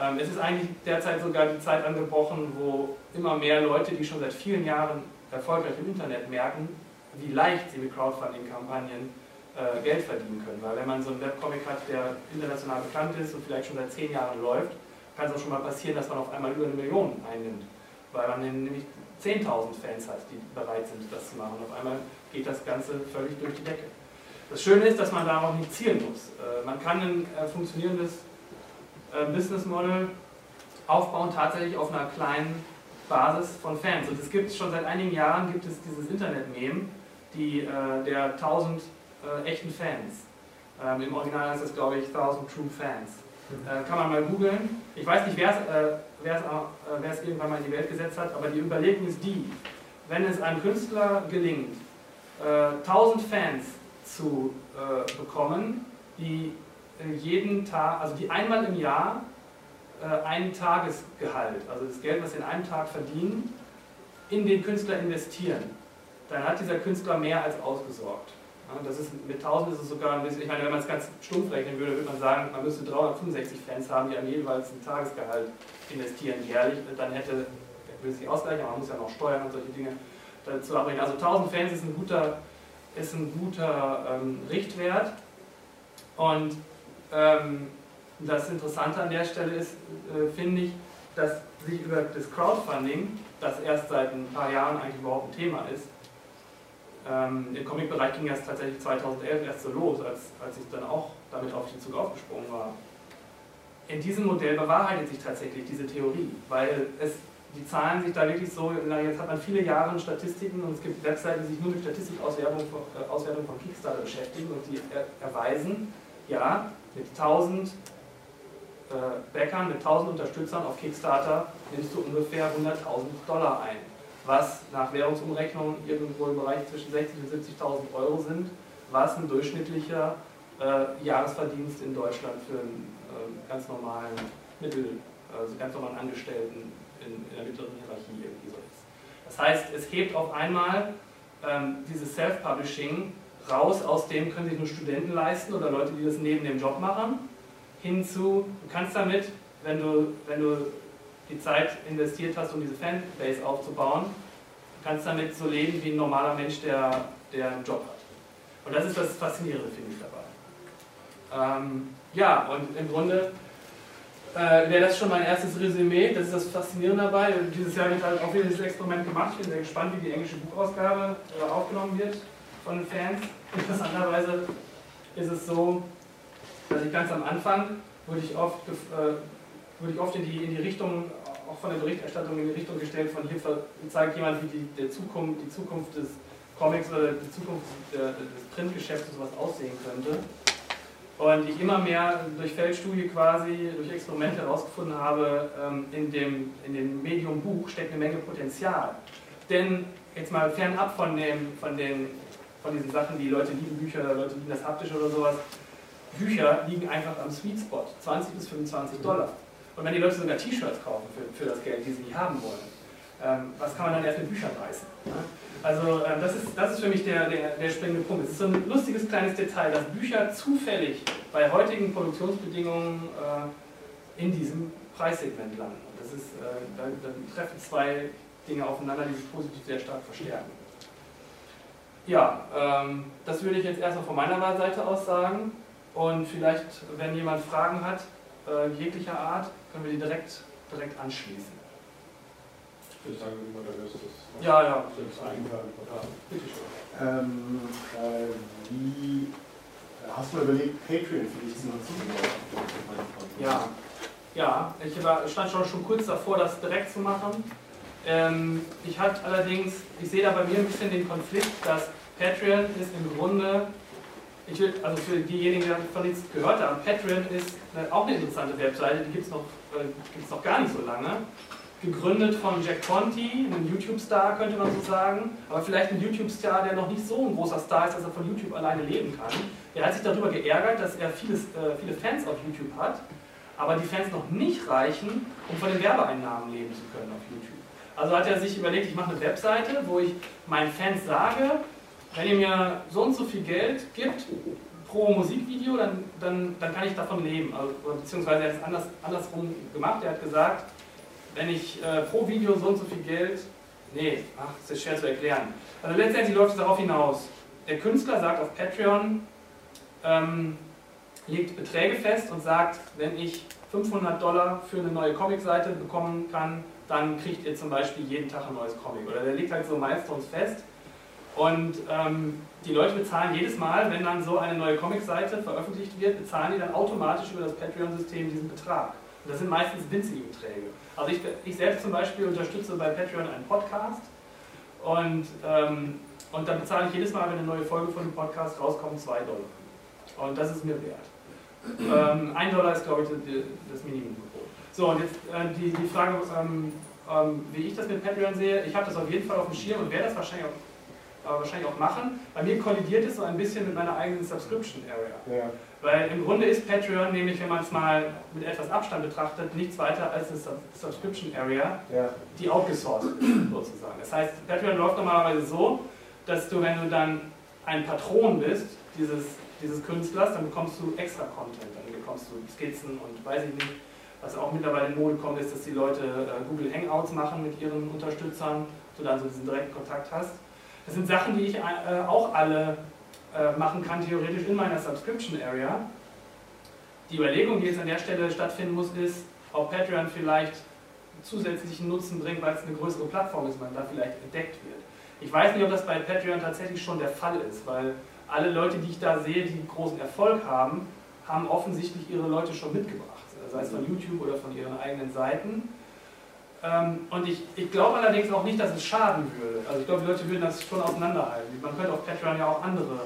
Ähm, es ist eigentlich derzeit sogar die Zeit angebrochen, wo immer mehr Leute, die schon seit vielen Jahren erfolgreich im Internet merken, wie leicht sie mit Crowdfunding-Kampagnen äh, Geld verdienen können. Weil wenn man so einen Webcomic hat, der international bekannt ist und vielleicht schon seit zehn Jahren läuft, kann es auch schon mal passieren, dass man auf einmal über eine Million einnimmt. Weil man nämlich 10.000 Fans hat, die bereit sind, das zu machen. Auf einmal geht das Ganze völlig durch die Decke. Das Schöne ist, dass man darauf nicht zielen muss. Äh, man kann ein äh, funktionierendes äh, Business Model aufbauen, tatsächlich auf einer kleinen Basis von Fans. Und es gibt schon seit einigen Jahren gibt es dieses Internet-Meme, die, der 1000 echten Fans. Ähm, Im Original heißt es, glaube ich, 1000 True Fans. Äh, kann man mal googeln. Ich weiß nicht, wer es äh, irgendwann mal in die Welt gesetzt hat, aber die Überlegung ist die, wenn es einem Künstler gelingt, äh, 1000 Fans zu äh, bekommen, die jeden Tag, also die einmal im Jahr äh, einen Tagesgehalt, also das Geld, was sie in einem Tag verdienen, in den Künstler investieren, dann hat dieser Künstler mehr als ausgesorgt. Das ist, mit 1000 ist es sogar ein bisschen, ich meine, wenn man es ganz stumpf rechnen würde, würde man sagen, man müsste 365 Fans haben, die an jeweils ein Tagesgehalt investieren jährlich. Dann hätte, ich will es nicht ausgleichen, aber man muss ja noch steuern und solche Dinge dazu abbringen. Also 1000 Fans ist ein guter, ist ein guter ähm, Richtwert. Und ähm, das Interessante an der Stelle ist, äh, finde ich, dass sich über das Crowdfunding, das erst seit ein paar Jahren eigentlich überhaupt ein Thema ist, ähm, Im Comic-Bereich ging das tatsächlich 2011 erst so los, als, als ich dann auch damit auf den Zug aufgesprungen war. In diesem Modell bewahrheitet sich tatsächlich diese Theorie, weil es, die Zahlen sich da wirklich so, jetzt hat man viele Jahre Statistiken und es gibt Webseiten, die sich nur mit Statistikauswertung von, äh, Auswertung von Kickstarter beschäftigen und die er, erweisen, ja, mit 1000 äh, Bäckern, mit 1000 Unterstützern auf Kickstarter nimmst du ungefähr 100.000 Dollar ein was nach Währungsumrechnung irgendwo im Bereich zwischen 60.000 und 70.000 Euro sind, was ein durchschnittlicher äh, Jahresverdienst in Deutschland für einen äh, ganz normalen Mittel, also ganz normalen Angestellten in, in der mittleren Hierarchie irgendwie so ist. Das heißt, es hebt auf einmal ähm, dieses Self-Publishing raus, aus dem können sich nur Studenten leisten oder Leute, die das neben dem Job machen, hinzu, du kannst damit, wenn du, wenn du die Zeit investiert hast, um diese Fanbase aufzubauen, kannst damit so leben wie ein normaler Mensch, der, der einen Job hat. Und das ist das Faszinierende, finde ich dabei. Ähm, ja, und im Grunde äh, wäre das schon mein erstes Resümee. Das ist das Faszinierende dabei. Dieses Jahr wird halt auch wieder dieses Experiment gemacht. Ich bin sehr gespannt, wie die englische Buchausgabe äh, aufgenommen wird von den Fans. Interessanterweise ist es so, dass ich ganz am Anfang wurde ich oft, äh, wurde ich oft in, die, in die Richtung, auch von der Berichterstattung in die Richtung gestellt, von hier zeigt jemand, wie die, der Zukunft, die Zukunft des Comics oder die Zukunft der, des Printgeschäfts sowas aussehen könnte. Und ich immer mehr durch Feldstudie quasi, durch Experimente herausgefunden habe, ähm, in dem, in dem Medium Buch steckt eine Menge Potenzial. Denn jetzt mal fernab von, dem, von, den, von diesen Sachen, die Leute lieben Bücher, Leute lieben das Haptische oder sowas, Bücher liegen einfach am Sweet Spot, 20 bis 25 Dollar. Und wenn die Leute sogar T-Shirts kaufen für, für das Geld, die sie nicht haben wollen, ähm, was kann man dann erst mit Büchern reißen? Ja? Also äh, das, ist, das ist für mich der, der, der springende Punkt. Es ist so ein lustiges kleines Detail, dass Bücher zufällig bei heutigen Produktionsbedingungen äh, in diesem Preissegment landen. Das ist, äh, da, da, treffen zwei Dinge aufeinander, die sich positiv sehr stark verstärken. Ja, ähm, das würde ich jetzt erstmal von meiner Seite aus sagen. Und vielleicht, wenn jemand Fragen hat, äh, jeglicher Art, können wir die direkt, direkt anschließen. Ich würde sagen, wie moderiert das? Ja, ja. Ähm, äh, wie hast du überlegt, Patreon für dich zu nutzen? Ja, ja ich war, stand schon, schon kurz davor, das direkt zu machen. Ähm, ich hatte allerdings, ich sehe da bei mir ein bisschen den Konflikt, dass Patreon ist im Grunde, ich will, also für diejenigen, die von nichts gehört haben, Patreon ist auch eine interessante Webseite, die gibt es noch, äh, noch gar nicht so lange gegründet von Jack Conti, einem YouTube-Star könnte man so sagen, aber vielleicht ein YouTube-Star, der noch nicht so ein großer Star ist, dass er von YouTube alleine leben kann. Der hat sich darüber geärgert, dass er vieles, äh, viele Fans auf YouTube hat, aber die Fans noch nicht reichen, um von den Werbeeinnahmen leben zu können auf YouTube. Also hat er sich überlegt, ich mache eine Webseite, wo ich meinen Fans sage, wenn ihr mir so und so viel Geld gibt pro Musikvideo, dann, dann, dann kann ich davon leben. Also, beziehungsweise er hat es anders, andersrum gemacht. Er hat gesagt, wenn ich äh, pro Video so und so viel Geld, nee, ach, das ist schwer zu erklären. Also letztendlich läuft es darauf hinaus, der Künstler sagt auf Patreon, ähm, legt Beträge fest und sagt, wenn ich 500 Dollar für eine neue Comicseite bekommen kann, dann kriegt ihr zum Beispiel jeden Tag ein neues Comic. Oder der legt halt so Milestones fest. Und ähm, die Leute bezahlen jedes Mal, wenn dann so eine neue Comicseite veröffentlicht wird, bezahlen die dann automatisch über das Patreon-System diesen Betrag. Und das sind meistens winzige Beträge. Also ich, ich selbst zum Beispiel unterstütze bei Patreon einen Podcast und, ähm, und dann bezahle ich jedes Mal, wenn eine neue Folge von dem Podcast rauskommt, 2 Dollar. Und das ist mir wert. Ähm, 1 Dollar ist, glaube ich, das Minimum. So, und jetzt äh, die, die Frage, ähm, ähm, wie ich das mit Patreon sehe. Ich habe das auf jeden Fall auf dem Schirm und werde das wahrscheinlich auch, äh, wahrscheinlich auch machen. Bei mir kollidiert es so ein bisschen mit meiner eigenen Subscription Area. Ja. Weil im Grunde ist Patreon nämlich, wenn man es mal mit etwas Abstand betrachtet, nichts weiter als eine Subscription Area, ja. die outgesourced ist, sozusagen. Das heißt, Patreon läuft normalerweise so, dass du, wenn du dann ein Patron bist, dieses, dieses Künstlers, dann bekommst du extra Content. Dann bekommst du Skizzen und weiß ich nicht. Was auch mittlerweile in Mode kommt, ist, dass die Leute äh, Google Hangouts machen mit ihren Unterstützern, so dann so diesen direkten Kontakt hast. Das sind Sachen, die ich äh, auch alle äh, machen kann, theoretisch in meiner Subscription Area. Die Überlegung, die jetzt an der Stelle stattfinden muss, ist, ob Patreon vielleicht zusätzlichen Nutzen bringt, weil es eine größere Plattform ist, man da vielleicht entdeckt wird. Ich weiß nicht, ob das bei Patreon tatsächlich schon der Fall ist, weil alle Leute, die ich da sehe, die großen Erfolg haben, haben offensichtlich ihre Leute schon mitgebracht, sei es von YouTube oder von ihren eigenen Seiten. Ähm, und ich, ich glaube allerdings auch nicht, dass es schaden würde. Also ich glaube, die Leute würden das schon auseinanderhalten. Man könnte auf Patreon ja auch andere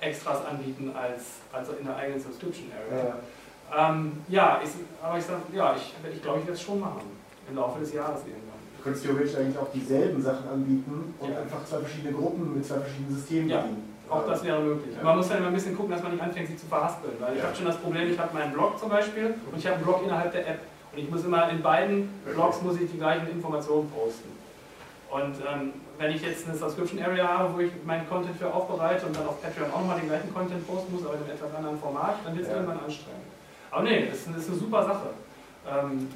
Extras anbieten als, als in der eigenen Subscription Area. Ja, ähm, ja ich, aber ich sage, ja, ich, ich glaube, ich werde es schon machen. Im Laufe des Jahres irgendwann. Du könntest theoretisch eigentlich auch dieselben Sachen anbieten und ja. einfach zwei verschiedene Gruppen mit zwei verschiedenen Systemen ja. bedienen. Auch das wäre möglich. Man muss dann immer ein bisschen gucken, dass man nicht anfängt, sich zu verhaspeln. Weil ich habe schon das Problem, ich habe meinen Blog zum Beispiel und ich habe einen Blog innerhalb der App. Und ich muss immer in beiden Blogs muss ich die gleichen Informationen posten. Und ähm, wenn ich jetzt eine Subscription Area habe, wo ich meinen Content für aufbereite und dann auf Patreon auch nochmal den gleichen Content posten muss, aber in einem etwas anderen Format, dann wird es ja. irgendwann anstrengend. Aber nee, das ist, das ist eine super Sache. Ähm,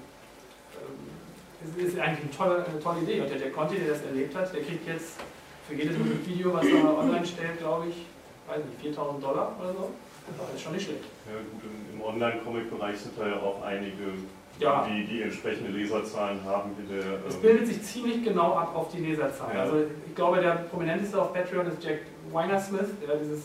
es ist eigentlich eine tolle, eine tolle Idee. Und der, der Conti, der das erlebt hat, der kriegt jetzt für jedes Video, was er online stellt, glaube ich, weiß nicht, 4000 Dollar oder so. Das ist schon nicht schlecht. Ja gut, im, im Online-Comic-Bereich sind da ja auch einige, Ja. die, die entsprechende Leserzahlen haben. Wie der, Es ähm, bildet sich ziemlich genau ab auf die Leserzahl. Ja. Also ich glaube, der prominenteste auf Patreon ist Jack Weinersmith, der dieses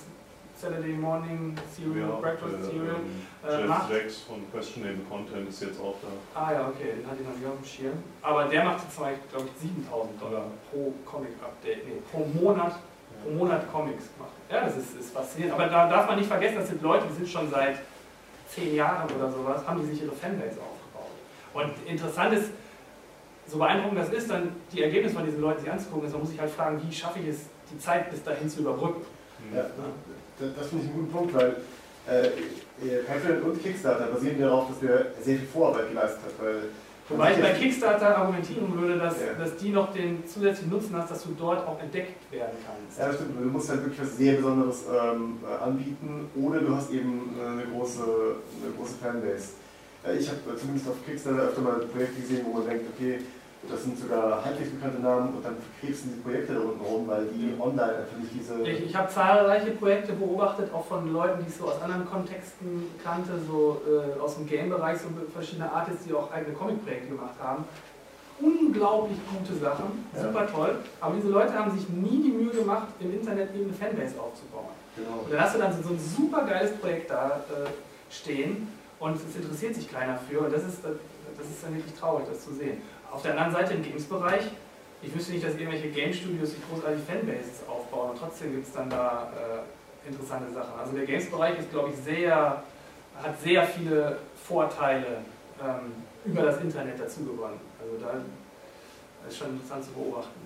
Saturday Morning Cereal, ja, Breakfast äh, Cereal. ähm, äh, Jeff macht. Jacks von Questionable Content ist jetzt auch da. Ah ja, okay, den hatte ich noch nicht auf dem Schirm. Aber der macht jetzt Beispiel, glaube ich, 7000 Dollar pro Comic-Update, nee, pro Monat, pro Monat Comics macht. Ja, das ist, ist faszinierend. Aber da darf man nicht vergessen, das sind Leute, die sind schon seit zehn Jahren oder sowas, haben die sich ihre Fanbase aufgebaut. Und interessant ist, so beeindruckend das ist, dann die Ergebnisse von diesen Leuten sich anzugucken, ist, man muss sich halt fragen, wie schaffe ich es, die Zeit bis dahin zu überbrücken. Ja, das, das finde ich einen guten Punkt, weil äh, äh, Patreon und Kickstarter basieren darauf, dass wir sehr viel Vorarbeit geleistet haben. Weil Wobei ich bei Kickstarter argumentieren würde, dass, Ja. dass die noch den zusätzlichen Nutzen hast, dass du dort auch entdeckt werden kannst. Ja, das stimmt. Du musst halt wirklich was sehr Besonderes ähm, äh, anbieten oder du hast eben äh, eine große, eine große Fanbase. Äh, ich habe äh, zumindest auf Kickstarter öfter mal Projekte gesehen, wo man denkt, okay, das sind sogar halbwegs bekannte Namen und dann krebsen die Projekte da unten rum, weil die online einfach nicht diese. Ich, ich habe zahlreiche Projekte beobachtet, auch von Leuten, die ich so aus anderen Kontexten kannte, so äh, aus dem Game-Bereich, so verschiedene Artists, die auch eigene Comic-Projekte gemacht haben. Unglaublich gute Sachen, Ja. super toll. Aber diese Leute haben sich nie die Mühe gemacht, im Internet eben eine Fanbase aufzubauen. Genau. Und dann hast du dann so, so ein super geiles Projekt da äh, stehen und es interessiert sich keiner für. Und das ist, das ist dann wirklich traurig, das zu sehen. Auf der anderen Seite im Games-Bereich, ich wüsste nicht, dass irgendwelche Game-Studios sich großartig Fanbases aufbauen und trotzdem gibt es dann da äh, interessante Sachen. Also der Games-Bereich ist, glaube ich, sehr, hat sehr viele Vorteile ähm, über das Internet dazu gewonnen. Also da ist schon interessant zu beobachten.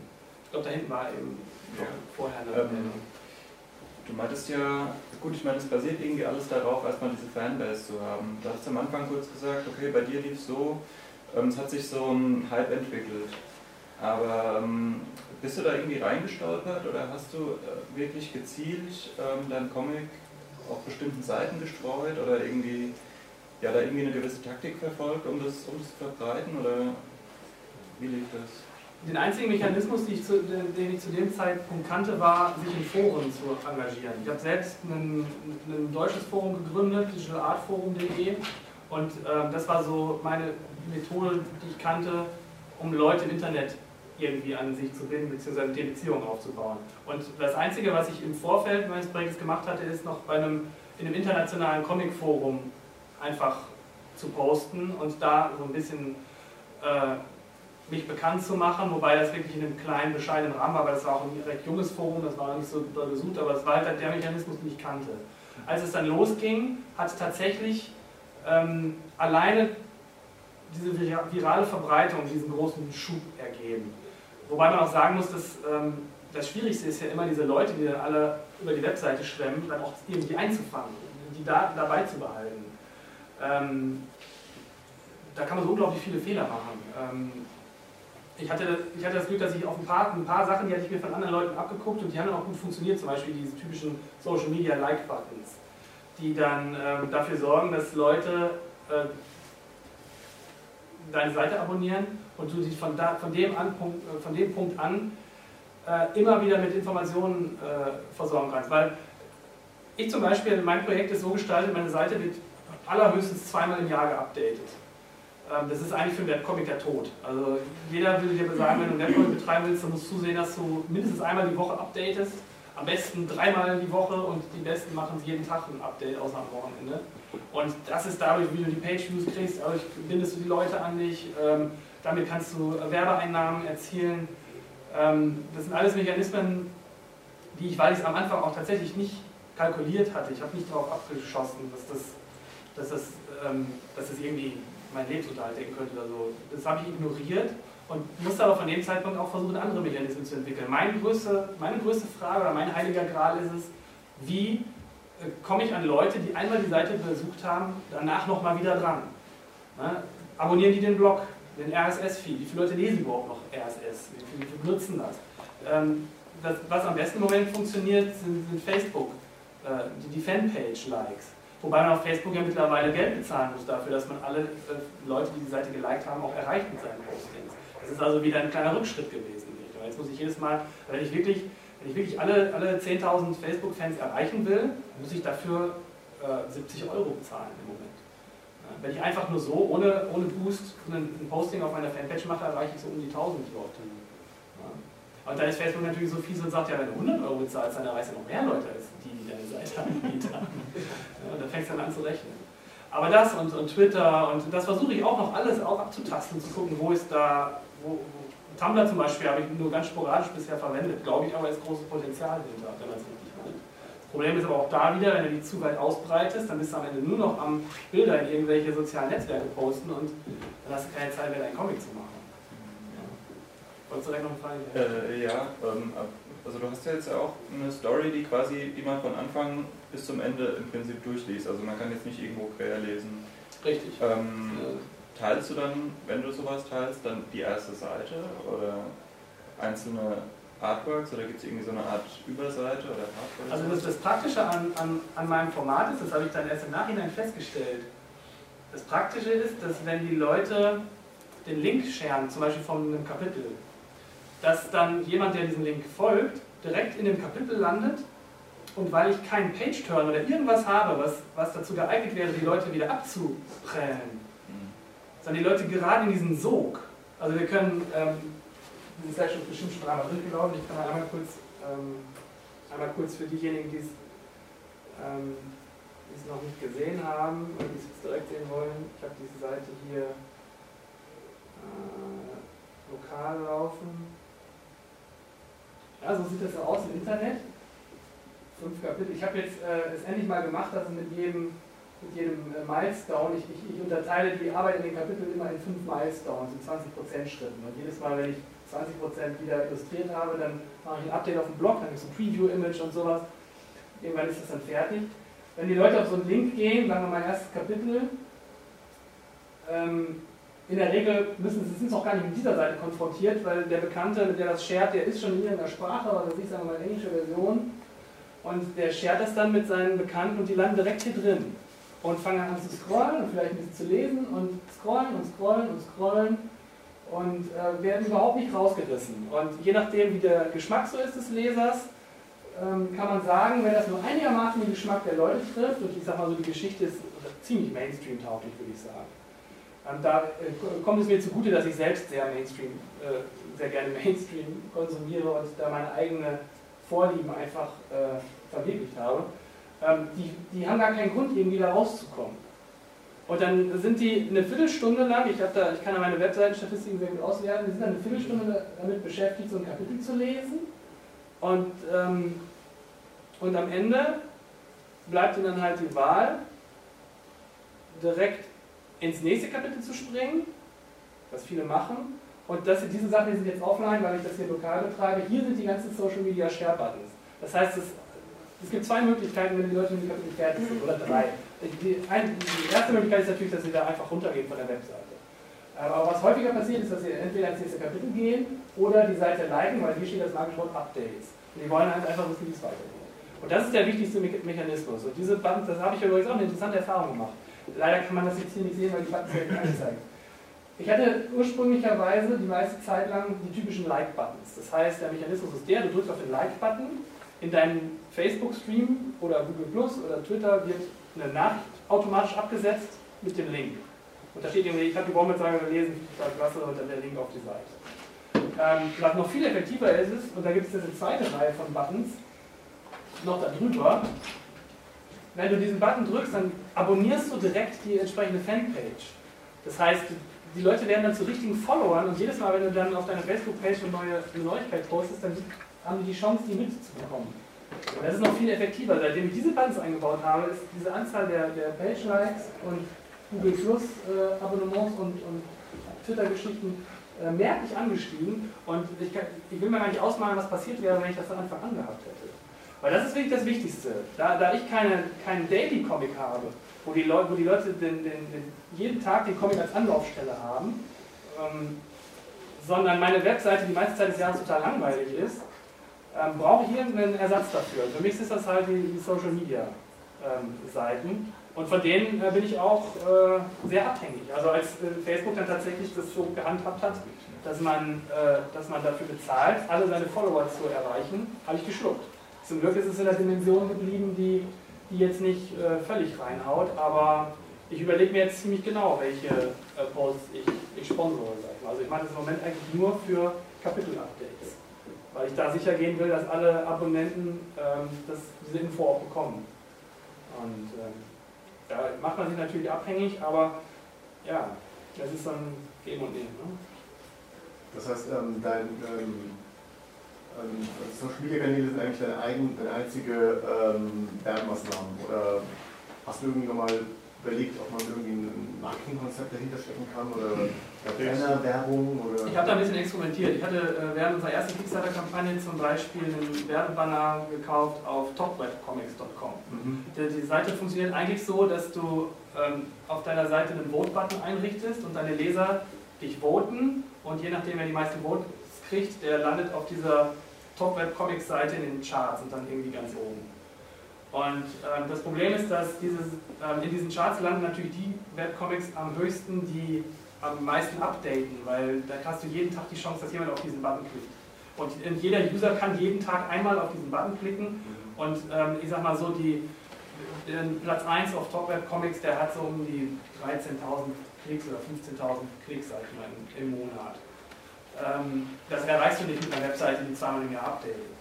Ich glaube, da hinten war eben Ja. vorher eine Ähm. Du meintest ja, gut, ich meine, es basiert irgendwie alles darauf, erstmal diese Fanbase zu haben. Du hast am Anfang kurz gesagt, okay, bei dir lief es so, ähm, es hat sich so ein Hype entwickelt. Aber ähm, bist du da irgendwie reingestolpert oder hast du äh, wirklich gezielt ähm, dein Comic auf bestimmten Seiten gestreut oder irgendwie, ja, da irgendwie eine gewisse Taktik verfolgt, um das, um das zu verbreiten oder wie lief das? Den einzigen Mechanismus, den ich, zu, den, ich zu dem Zeitpunkt kannte, war, sich in Foren zu engagieren. Ich habe selbst ein, ein deutsches Forum gegründet, digitalartforum.de und ähm, das war so meine Methode, die ich kannte, um Leute im Internet irgendwie an sich zu binden, beziehungsweise mit denen Beziehungen aufzubauen. Und das Einzige, was ich im Vorfeld meines Projektes gemacht hatte, ist noch bei einem, in einem internationalen Comicforum einfach zu posten und da so ein bisschen äh, mich bekannt zu machen, wobei das wirklich in einem kleinen, bescheidenen Rahmen war, weil das war auch ein recht junges Forum, das war nicht so besucht, aber es war halt der Mechanismus, den ich kannte. Als es dann losging, hat tatsächlich ähm, alleine diese vira- virale Verbreitung diesen großen Schub ergeben. Wobei man auch sagen muss, dass ähm, das Schwierigste ist ja immer, diese Leute, die dann alle über die Webseite schwemmen, dann auch irgendwie einzufangen, die Daten dabei zu behalten. Ähm, da kann man so unglaublich viele Fehler machen. Ich hatte, ich hatte das Glück, dass ich auf ein paar, ein paar Sachen, die hatte ich mir von anderen Leuten abgeguckt und die haben dann auch gut funktioniert, zum Beispiel diese typischen Social Media Like Buttons, die dann ähm, dafür sorgen, dass Leute äh, deine Seite abonnieren und du dich von, da, von, dem, an, Punkt, äh, von dem Punkt an äh, immer wieder mit Informationen äh, versorgen kannst. Weil ich zum Beispiel, mein Projekt ist so gestaltet, meine Seite wird allerhöchstens zweimal im Jahr geupdatet. Ähm, das ist eigentlich für einen Webcomic der Tod. Also jeder würde dir sagen, wenn du einen Webcomic betreiben willst, dann musst du zusehen, dass du mindestens einmal die Woche updatest. Am besten dreimal die Woche und die Besten machen jeden Tag ein Update, außer am Wochenende. Und das ist dadurch, wie du die Page-Views kriegst, dadurch bindest du die Leute an dich, ähm, damit kannst du Werbeeinnahmen erzielen. Ähm, das sind alles Mechanismen, die ich, weil ich es am Anfang auch tatsächlich nicht kalkuliert hatte, ich habe nicht darauf abgeschossen, dass das, dass, das, dass das irgendwie mein Lebensunterhalt decken könnte oder so. Das habe ich ignoriert und musste aber von dem Zeitpunkt auch versuchen, andere Mechanismen zu entwickeln. Meine größte, meine größte Frage oder mein heiliger Gral ist es, wie äh, komme ich an Leute, die einmal die Seite besucht haben, danach nochmal wieder dran? Ne? Abonnieren die den Blog, den RSS-Feed? Wie viele Leute lesen überhaupt noch RSS? Wie viele, benutzen das? Ähm, das? Was am besten im Moment funktioniert, sind, sind Facebook, äh, die, die Fanpage-Likes. Wobei man auf Facebook ja mittlerweile Geld bezahlen muss dafür, dass man alle äh, Leute, die die Seite geliked haben, auch erreicht mit seinen Postings. Das ist also wieder ein kleiner Rückschritt gewesen. Jetzt muss ich jedes Mal, wenn ich wirklich, wenn ich wirklich alle, alle 10.000 Facebook-Fans erreichen will, muss ich dafür äh, 70 Euro bezahlen im Moment. Wenn ich einfach nur so, ohne, ohne Boost, ein, Posting auf meiner Fanpage mache, erreiche ich so um die 1000 Leute. Ja. Und dann ist Facebook natürlich so fies und sagt, ja, wenn du 100 Euro bezahlst, dann erreichst du noch mehr Leute als die, deine Seite anbieten. Ja, dann fängst du dann an zu rechnen. Aber das und, und Twitter und das versuche ich auch noch alles auch abzutasten, zu gucken, wo ist da, wo, wo Tumblr zum Beispiel habe ich nur ganz sporadisch bisher verwendet, glaube ich, aber ist großes Potenzial hinter, wenn man es richtig macht. Das Problem ist aber auch da wieder, wenn du die zu weit ausbreitest, dann bist du am Ende nur noch am Bilder in irgendwelche sozialen Netzwerke posten und dann hast du keine Zeit mehr, deinen Comic zu machen. Ja. Wolltest du direkt noch eine Frage? Äh, ja, ähm, also du hast ja jetzt ja auch eine Story, die quasi, die man von Anfang bis zum Ende im Prinzip durchliest. Also man kann jetzt nicht irgendwo quer lesen. Richtig. Ähm, teilst du dann, wenn du sowas teilst, dann die erste Seite oder einzelne Artworks oder gibt es irgendwie so eine Art Überseite oder Hardware? Also das, das Praktische an, an, an meinem Format ist, das habe ich dann erst im Nachhinein festgestellt, das Praktische ist, dass wenn die Leute den Link scheren, zum Beispiel von einem Kapitel, dass dann jemand, der diesem Link folgt, direkt in dem Kapitel landet und weil ich keinen Page-Turn oder irgendwas habe, was, was dazu geeignet wäre, die Leute wieder abzuprellen, sondern die Leute gerade in diesen Sog. Also wir können, ähm, das ist ja schon bestimmt schon einmal durchgelaufen, ich kann einmal kurz, ähm, einmal kurz für diejenigen, die es ähm, noch nicht gesehen haben und die es jetzt direkt sehen wollen, ich habe diese Seite hier äh, lokal laufen. Ja, so sieht das aus im Internet. Fünf Kapitel. Ich habe jetzt äh, es endlich mal gemacht, dass es mit jedem mit jedem äh, Milestone, ich, ich, ich, unterteile die Arbeit in den Kapiteln immer in fünf Milestones, in 20% Schritten. Und jedes Mal, wenn ich 20% wieder illustriert habe, dann mache ich ein Update auf dem Blog, dann gibt es ein Preview-Image und sowas. Irgendwann ist das dann fertig. Wenn die Leute auf so einen Link gehen, sagen wir mal erstes Kapitel, ähm, in der Regel müssen sie sind auch gar nicht mit dieser Seite konfrontiert, weil der Bekannte, der das shared, der ist schon in irgendeiner Sprache, aber das ist sagen wir mal englische Version. Und der shared das dann mit seinen Bekannten und die landen direkt hier drin und fangen an zu scrollen und vielleicht ein bisschen zu lesen und scrollen und scrollen und scrollen und äh, werden überhaupt nicht rausgerissen. Und je nachdem, wie der Geschmack so ist des Lesers, ähm, kann man sagen, wenn das nur einigermaßen den Geschmack der Leute trifft, und ich sag mal so, die Geschichte ist ziemlich Mainstream-tauglich, würde ich sagen. Ähm, da äh, kommt es mir zugute, dass ich selbst sehr Mainstream, äh, sehr gerne Mainstream konsumiere und da meine eigene Vorlieben einfach äh, verwirklicht habe ähm, die, die haben gar keinen Grund, irgendwie da rauszukommen. Und dann sind die eine Viertelstunde lang, ich, da, ich kann ja meine Webseitenstatistiken sehr gut auswerten, die sind dann eine Viertelstunde damit beschäftigt, so ein Kapitel zu lesen. Und, ähm, und am Ende bleibt ihnen dann halt die Wahl, direkt ins nächste Kapitel zu springen, was viele machen. Und das, diese Sachen die sind jetzt offline, weil ich das hier lokal betreibe. Hier sind die ganzen Social Media Share Buttons. Das heißt, es es gibt zwei Möglichkeiten, wenn die Leute mit dem Kapitel fertig sind, oder drei. Die, ein, die, erste Möglichkeit ist natürlich, dass sie da einfach runtergehen von der Webseite. Aber was häufiger passiert, ist, dass sie entweder ins nächste Kapitel gehen oder die Seite liken, weil hier steht das magische Wort Updates. Und die wollen halt einfach wissen, wie es weitergeht. Und das ist der wichtigste Me Mechanismus. Und diese Buttons, das habe ich übrigens auch eine interessante Erfahrung gemacht. Leider kann man das jetzt hier nicht sehen, weil die Buttons werden angezeigt. Ich hatte ursprünglicherweise die meiste Zeit lang die typischen Like-Buttons. Das heißt, der Mechanismus ist der, du drückst auf den Like-Button in deinem Facebook-Stream oder Google Plus oder Twitter wird eine Nachricht automatisch abgesetzt mit dem Link. Und da steht irgendwie, ich habe die Baumelsage gelesen, klasse, und dann der Link auf die Seite. Ähm, was noch viel effektiver ist es, und da gibt es jetzt eine zweite Reihe von Buttons, noch darüber. Wenn du diesen Button drückst, dann abonnierst du direkt die entsprechende Fanpage. Das heißt, die Leute werden dann zu richtigen Followern und jedes Mal, wenn du dann auf deiner Facebook-Page eine neue Neuigkeit postest, dann haben die die Chance, die mitzubekommen. Und das ist noch viel effektiver. Seitdem ich diese Buttons eingebaut habe, ist diese Anzahl der, der Page-Likes und Google Plus äh, und, und Twitter-Geschichten äh, merklich angestiegen. Und ich, kann, ich, will mir gar nicht ausmalen, was passiert wäre, wenn ich das von Anfang an gehabt hätte. Weil das ist wirklich das Wichtigste. Da, da ich keine, keinen Daily-Comic habe, wo die, Leute, wo die Leute den, den, den, jeden Tag den Comic als Anlaufstelle haben, ähm, sondern meine Webseite die meiste Zeit des Jahres total langweilig ist, ähm, brauche ich irgendeinen Ersatz dafür. Für mich ist das halt die, die Social Media ähm, Seiten. Und von denen äh, bin ich auch äh, sehr abhängig. Also als äh, Facebook dann tatsächlich das so gehandhabt hat, dass man, äh, dass man dafür bezahlt, alle seine Follower zu erreichen, habe ich geschluckt. Zum Glück ist es in der Dimension geblieben, die die jetzt nicht äh, völlig reinhaut, aber ich überlege mir jetzt ziemlich genau, welche äh, Posts ich, ich sponsore. Also ich mache das im Moment eigentlich nur für Kapitel-Updates, weil ich da sicher gehen will, dass alle Abonnenten ähm, das, diese Info auch bekommen. Und ähm, da macht man sich natürlich abhängig, aber ja, das ist dann Geben und Nehmen. Ne? Das heißt, ähm, dein ähm, ähm, Social Media Kanäle sind eigentlich deine, eigen, deine einzige ähm, Werbemaßnahmen oder hast du irgendwann mal überlegt, ob man irgendwie ein Marketingkonzept dahinter stecken kann oder Banner-Werbung? Oder ich habe da ein bisschen experimentiert. Ich hatte äh, während unserer ersten Kickstarter-Kampagne zum Beispiel einen Werbebanner gekauft auf topwebcomics.com. Mhm. Die, die, Seite funktioniert eigentlich so, dass du ähm, auf deiner Seite einen Vote-Button einrichtest und deine Leser dich voten und je nachdem, wer die meisten Votes kriegt, der landet auf dieser Top-Web-Comics-Seite in den Charts und dann irgendwie ganz oben. Und ähm, das Problem ist, dass dieses, ähm, in diesen Charts landen natürlich die Webcomics am höchsten, die am meisten updaten, weil da hast du jeden Tag die Chance, dass jemand auf diesen Button klickt. Und jeder User kann jeden Tag einmal auf diesen Button klicken und ähm, ich sag mal so, die, Platz 1 auf Top Web Comics, der hat so um die 13.000 Klicks oder 15.000 Klicks, sag ich mal, im Monat. Ähm, das erreichst du nicht mit einer Webseite, die zweimal im Jahr updatet.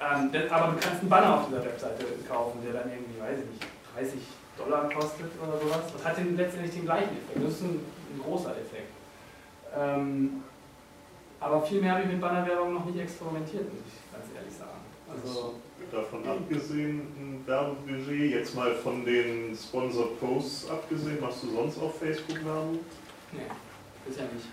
Ähm, aber du kannst einen Banner auf dieser Webseite kaufen, der dann irgendwie, weiß ich nicht, 30 Dollar kostet oder sowas. Das hat den, letztendlich den gleichen Effekt. Das ist ein, ein großer Effekt. Ähm, aber viel mehr habe ich mit Bannerwerbung noch nicht experimentiert, muss ich ganz ehrlich sagen. Also, davon abgesehen, ein Werbebudget, jetzt mal von den Sponsored Posts abgesehen, machst du sonst auf Facebook Werbung? Nee, bisher nicht.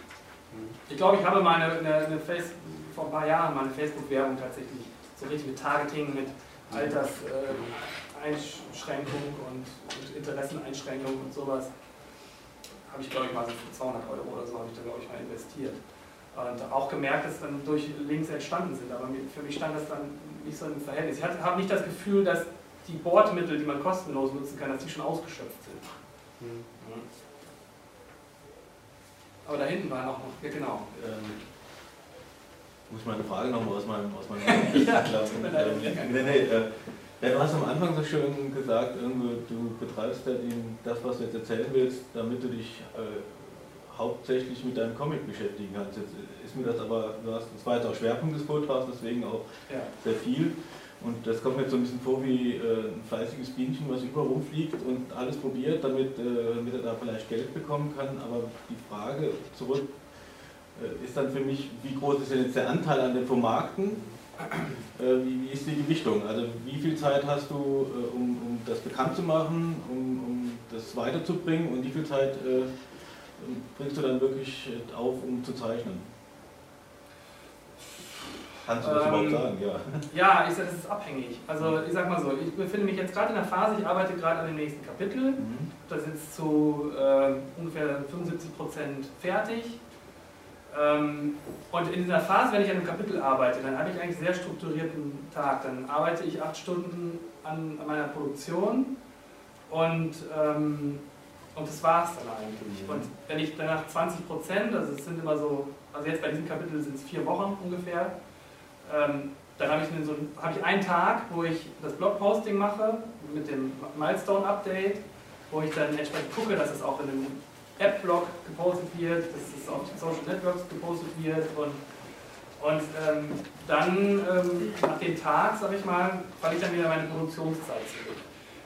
Ich glaube, ich habe meine, eine, eine Face, vor ein paar Jahren meine Facebook-Werbung tatsächlich so richtig mit Targeting, mit Alterseinschränkung und, und Interesseneinschränkung und sowas, habe ich glaube ich mal so für 200 Euro oder so habe ich da glaube ich mal investiert. Und auch gemerkt, dass dann durch Links entstanden sind, aber für mich stand das dann nicht so im Verhältnis. Ich habe nicht das Gefühl, dass die Bordmittel, die man kostenlos nutzen kann, dass die schon ausgeschöpft sind. Mhm. Aber da hinten war noch, ja genau. Ähm, muss ich meine Frage nochmal aus meinem, aus meinem ja, ähm, nee, nee, äh, Du hast am Anfang so schön gesagt, du betreibst ja das, was du jetzt erzählen willst, damit du dich äh, hauptsächlich mit deinem Comic beschäftigen kannst. Jetzt ist mir das aber, du hast, das war jetzt auch Schwerpunkt des Vortrags, deswegen auch ja. sehr viel. Und das kommt mir jetzt so ein bisschen vor wie äh, ein fleißiges Bienchen, was überall rumfliegt und alles probiert, damit, äh, damit er da vielleicht Geld bekommen kann. Aber die Frage zurück äh, ist dann für mich, wie groß ist denn jetzt der Anteil an dem Vermarkten? Wie, ist die Gewichtung? Also wie viel Zeit hast du, um, um, das bekannt zu machen, um, um, das weiterzubringen und wie viel Zeit bringst du dann wirklich auf, um zu zeichnen? Kannst du das ähm, überhaupt sagen? Ja, ja ich sag, das ist abhängig. Also ich sag mal so, ich befinde mich jetzt gerade in der Phase, ich arbeite gerade an dem nächsten Kapitel. Mhm. Das ist jetzt zu äh, ungefähr 75% fertig. Ähm, und in dieser Phase, wenn ich an einem Kapitel arbeite, dann habe ich eigentlich einen sehr strukturierten Tag. Dann arbeite ich acht Stunden an, an meiner Produktion und, ähm, und das war es dann eigentlich. Mhm. Und wenn ich danach 20 Prozent, also es sind immer so, also jetzt bei diesem Kapitel sind es vier Wochen ungefähr, ähm, dann habe ich, so, hab ich einen Tag, wo ich das Blogposting mache mit dem Milestone-Update, wo ich dann entsprechend gucke, dass es auch in einem App-Blog gepostet wird, dass es auf den Social Networks gepostet wird und, und ähm, dann ähm, nach dem Tag, sag ich mal, falle ich dann wieder meine Produktionszeit zurück.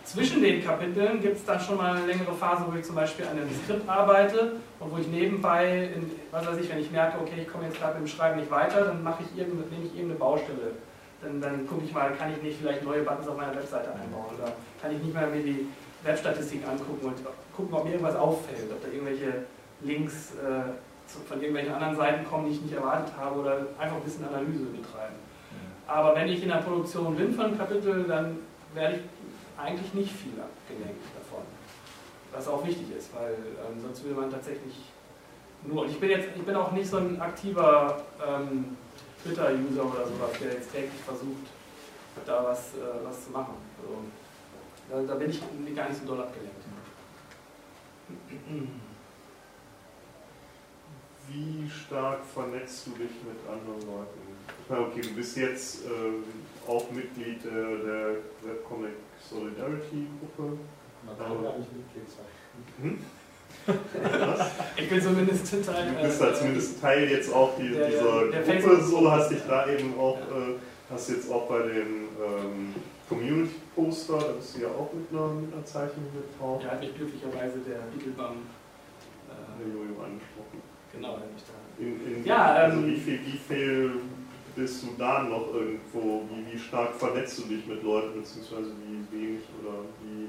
Zwischen den Kapiteln gibt es dann schon mal eine längere Phase, wo ich zum Beispiel an einem Skript arbeite und wo ich nebenbei, in, was weiß ich, wenn ich merke, okay, ich komme jetzt gerade mit dem Schreiben nicht weiter, dann mache ich nehme ich irgendeine Baustelle. Dann, dann gucke ich mal, kann ich nicht vielleicht neue Buttons auf meiner Webseite einbauen oder kann ich nicht mal mir die Webstatistik angucken und gucken, ob mir irgendwas auffällt, ob da irgendwelche Links äh, von irgendwelchen anderen Seiten kommen, die ich nicht erwartet habe oder einfach ein bisschen Analyse betreiben. Aber wenn ich in der Produktion bin von einem Kapitel, dann werde ich eigentlich nicht viel abgelenkt davon. Was auch wichtig ist, weil ähm, sonst will man tatsächlich nur, und ich bin jetzt, ich bin auch nicht so ein aktiver ähm, Twitter-User oder sowas, der jetzt täglich versucht, da was, äh, was zu machen. Also, da, da bin ich gar nicht so doll abgelenkt. Wie stark vernetzt du dich mit anderen Leuten? Okay, du bist jetzt ähm, auch Mitglied äh, der Webcomic Solidarity Gruppe. Man kann gar nicht Mitglied sein. Hm? Ich bin zumindest Teil. Du bist da äh, zumindest Teil jetzt auch die, der- dieser der Gruppe, Facebook- so hast dich da eben auch, äh, hast jetzt auch bei dem ähm, Community Poster, da bist du ja auch mit einer, mit einer Zeichnung mit drauf. Ja, hat mich glücklicherweise der Beetlebum. Der Äh, Jojo angesprochen. genau, hat mich da. In, in, Ja, also ähm, wie viel, wie viel bist du da noch irgendwo, wie, wie stark vernetzt du dich mit Leuten, beziehungsweise wie wenig oder wie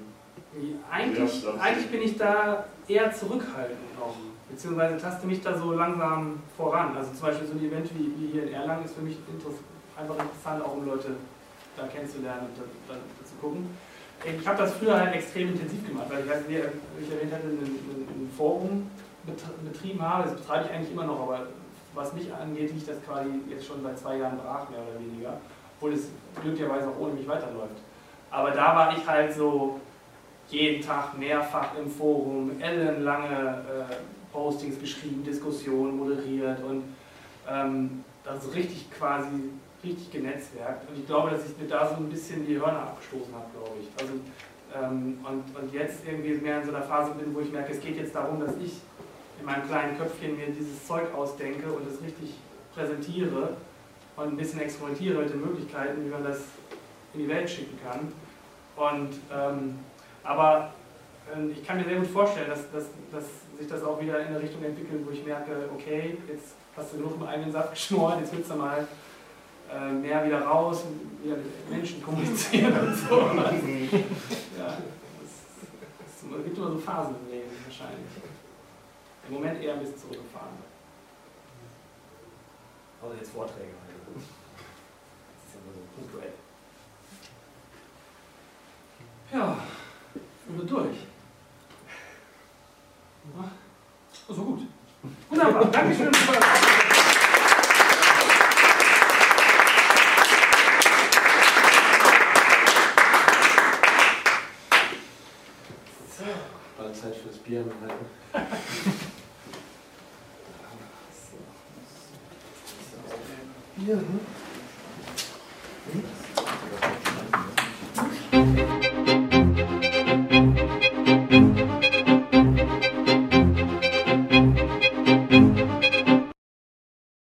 Eigentlich, eigentlich bin ich da eher zurückhaltend noch, beziehungsweise taste mich da so langsam voran. Also zum Beispiel so ein Event wie, wie hier in Erlangen ist für mich einfach interessant, auch um Leute da kennenzulernen und da, da, da zu gucken. Ich habe das früher halt extrem intensiv gemacht, weil ich, halt, wie ich erwähnt hatte, ein, ein, ein Forum bet- betrieben habe. Das betreibe ich eigentlich immer noch, aber was mich angeht, liegt das quasi jetzt schon seit zwei Jahren brach, mehr oder weniger. Obwohl es glücklicherweise auch ohne mich weiterläuft. Aber da war ich halt so jeden Tag mehrfach im Forum, ellenlange äh, Postings geschrieben, Diskussionen moderiert und ähm, das ist richtig quasi richtig genetzwerkt. Und ich glaube, dass ich mir da so ein bisschen die Hörner abgestoßen habe, glaube ich. Also, ähm, und, und jetzt irgendwie mehr in so einer Phase bin, wo ich merke, es geht jetzt darum, dass ich in meinem kleinen Köpfchen mir dieses Zeug ausdenke und es richtig präsentiere und ein bisschen experimentiere mit den Möglichkeiten, wie man das in die Welt schicken kann. Und, ähm, aber ähm, ich kann mir sehr gut vorstellen, dass, dass, dass sich das auch wieder in eine Richtung entwickelt, wo ich merke, okay, jetzt hast du genug im eigenen Saft geschnurrt, jetzt willst du mal äh, mehr wieder raus, wieder mit Menschen kommunizieren und so. ja, es gibt immer so Phasen im Leben wahrscheinlich. Im Moment eher ein bisschen zurückgefahren. Also jetzt Vorträge. halt. Das ist ja nur so punktuell. Ja, sind wir durch. So gut. Wunderbar, Dankeschön. So, Zeit fürs Bier mithalten. Ja, hm?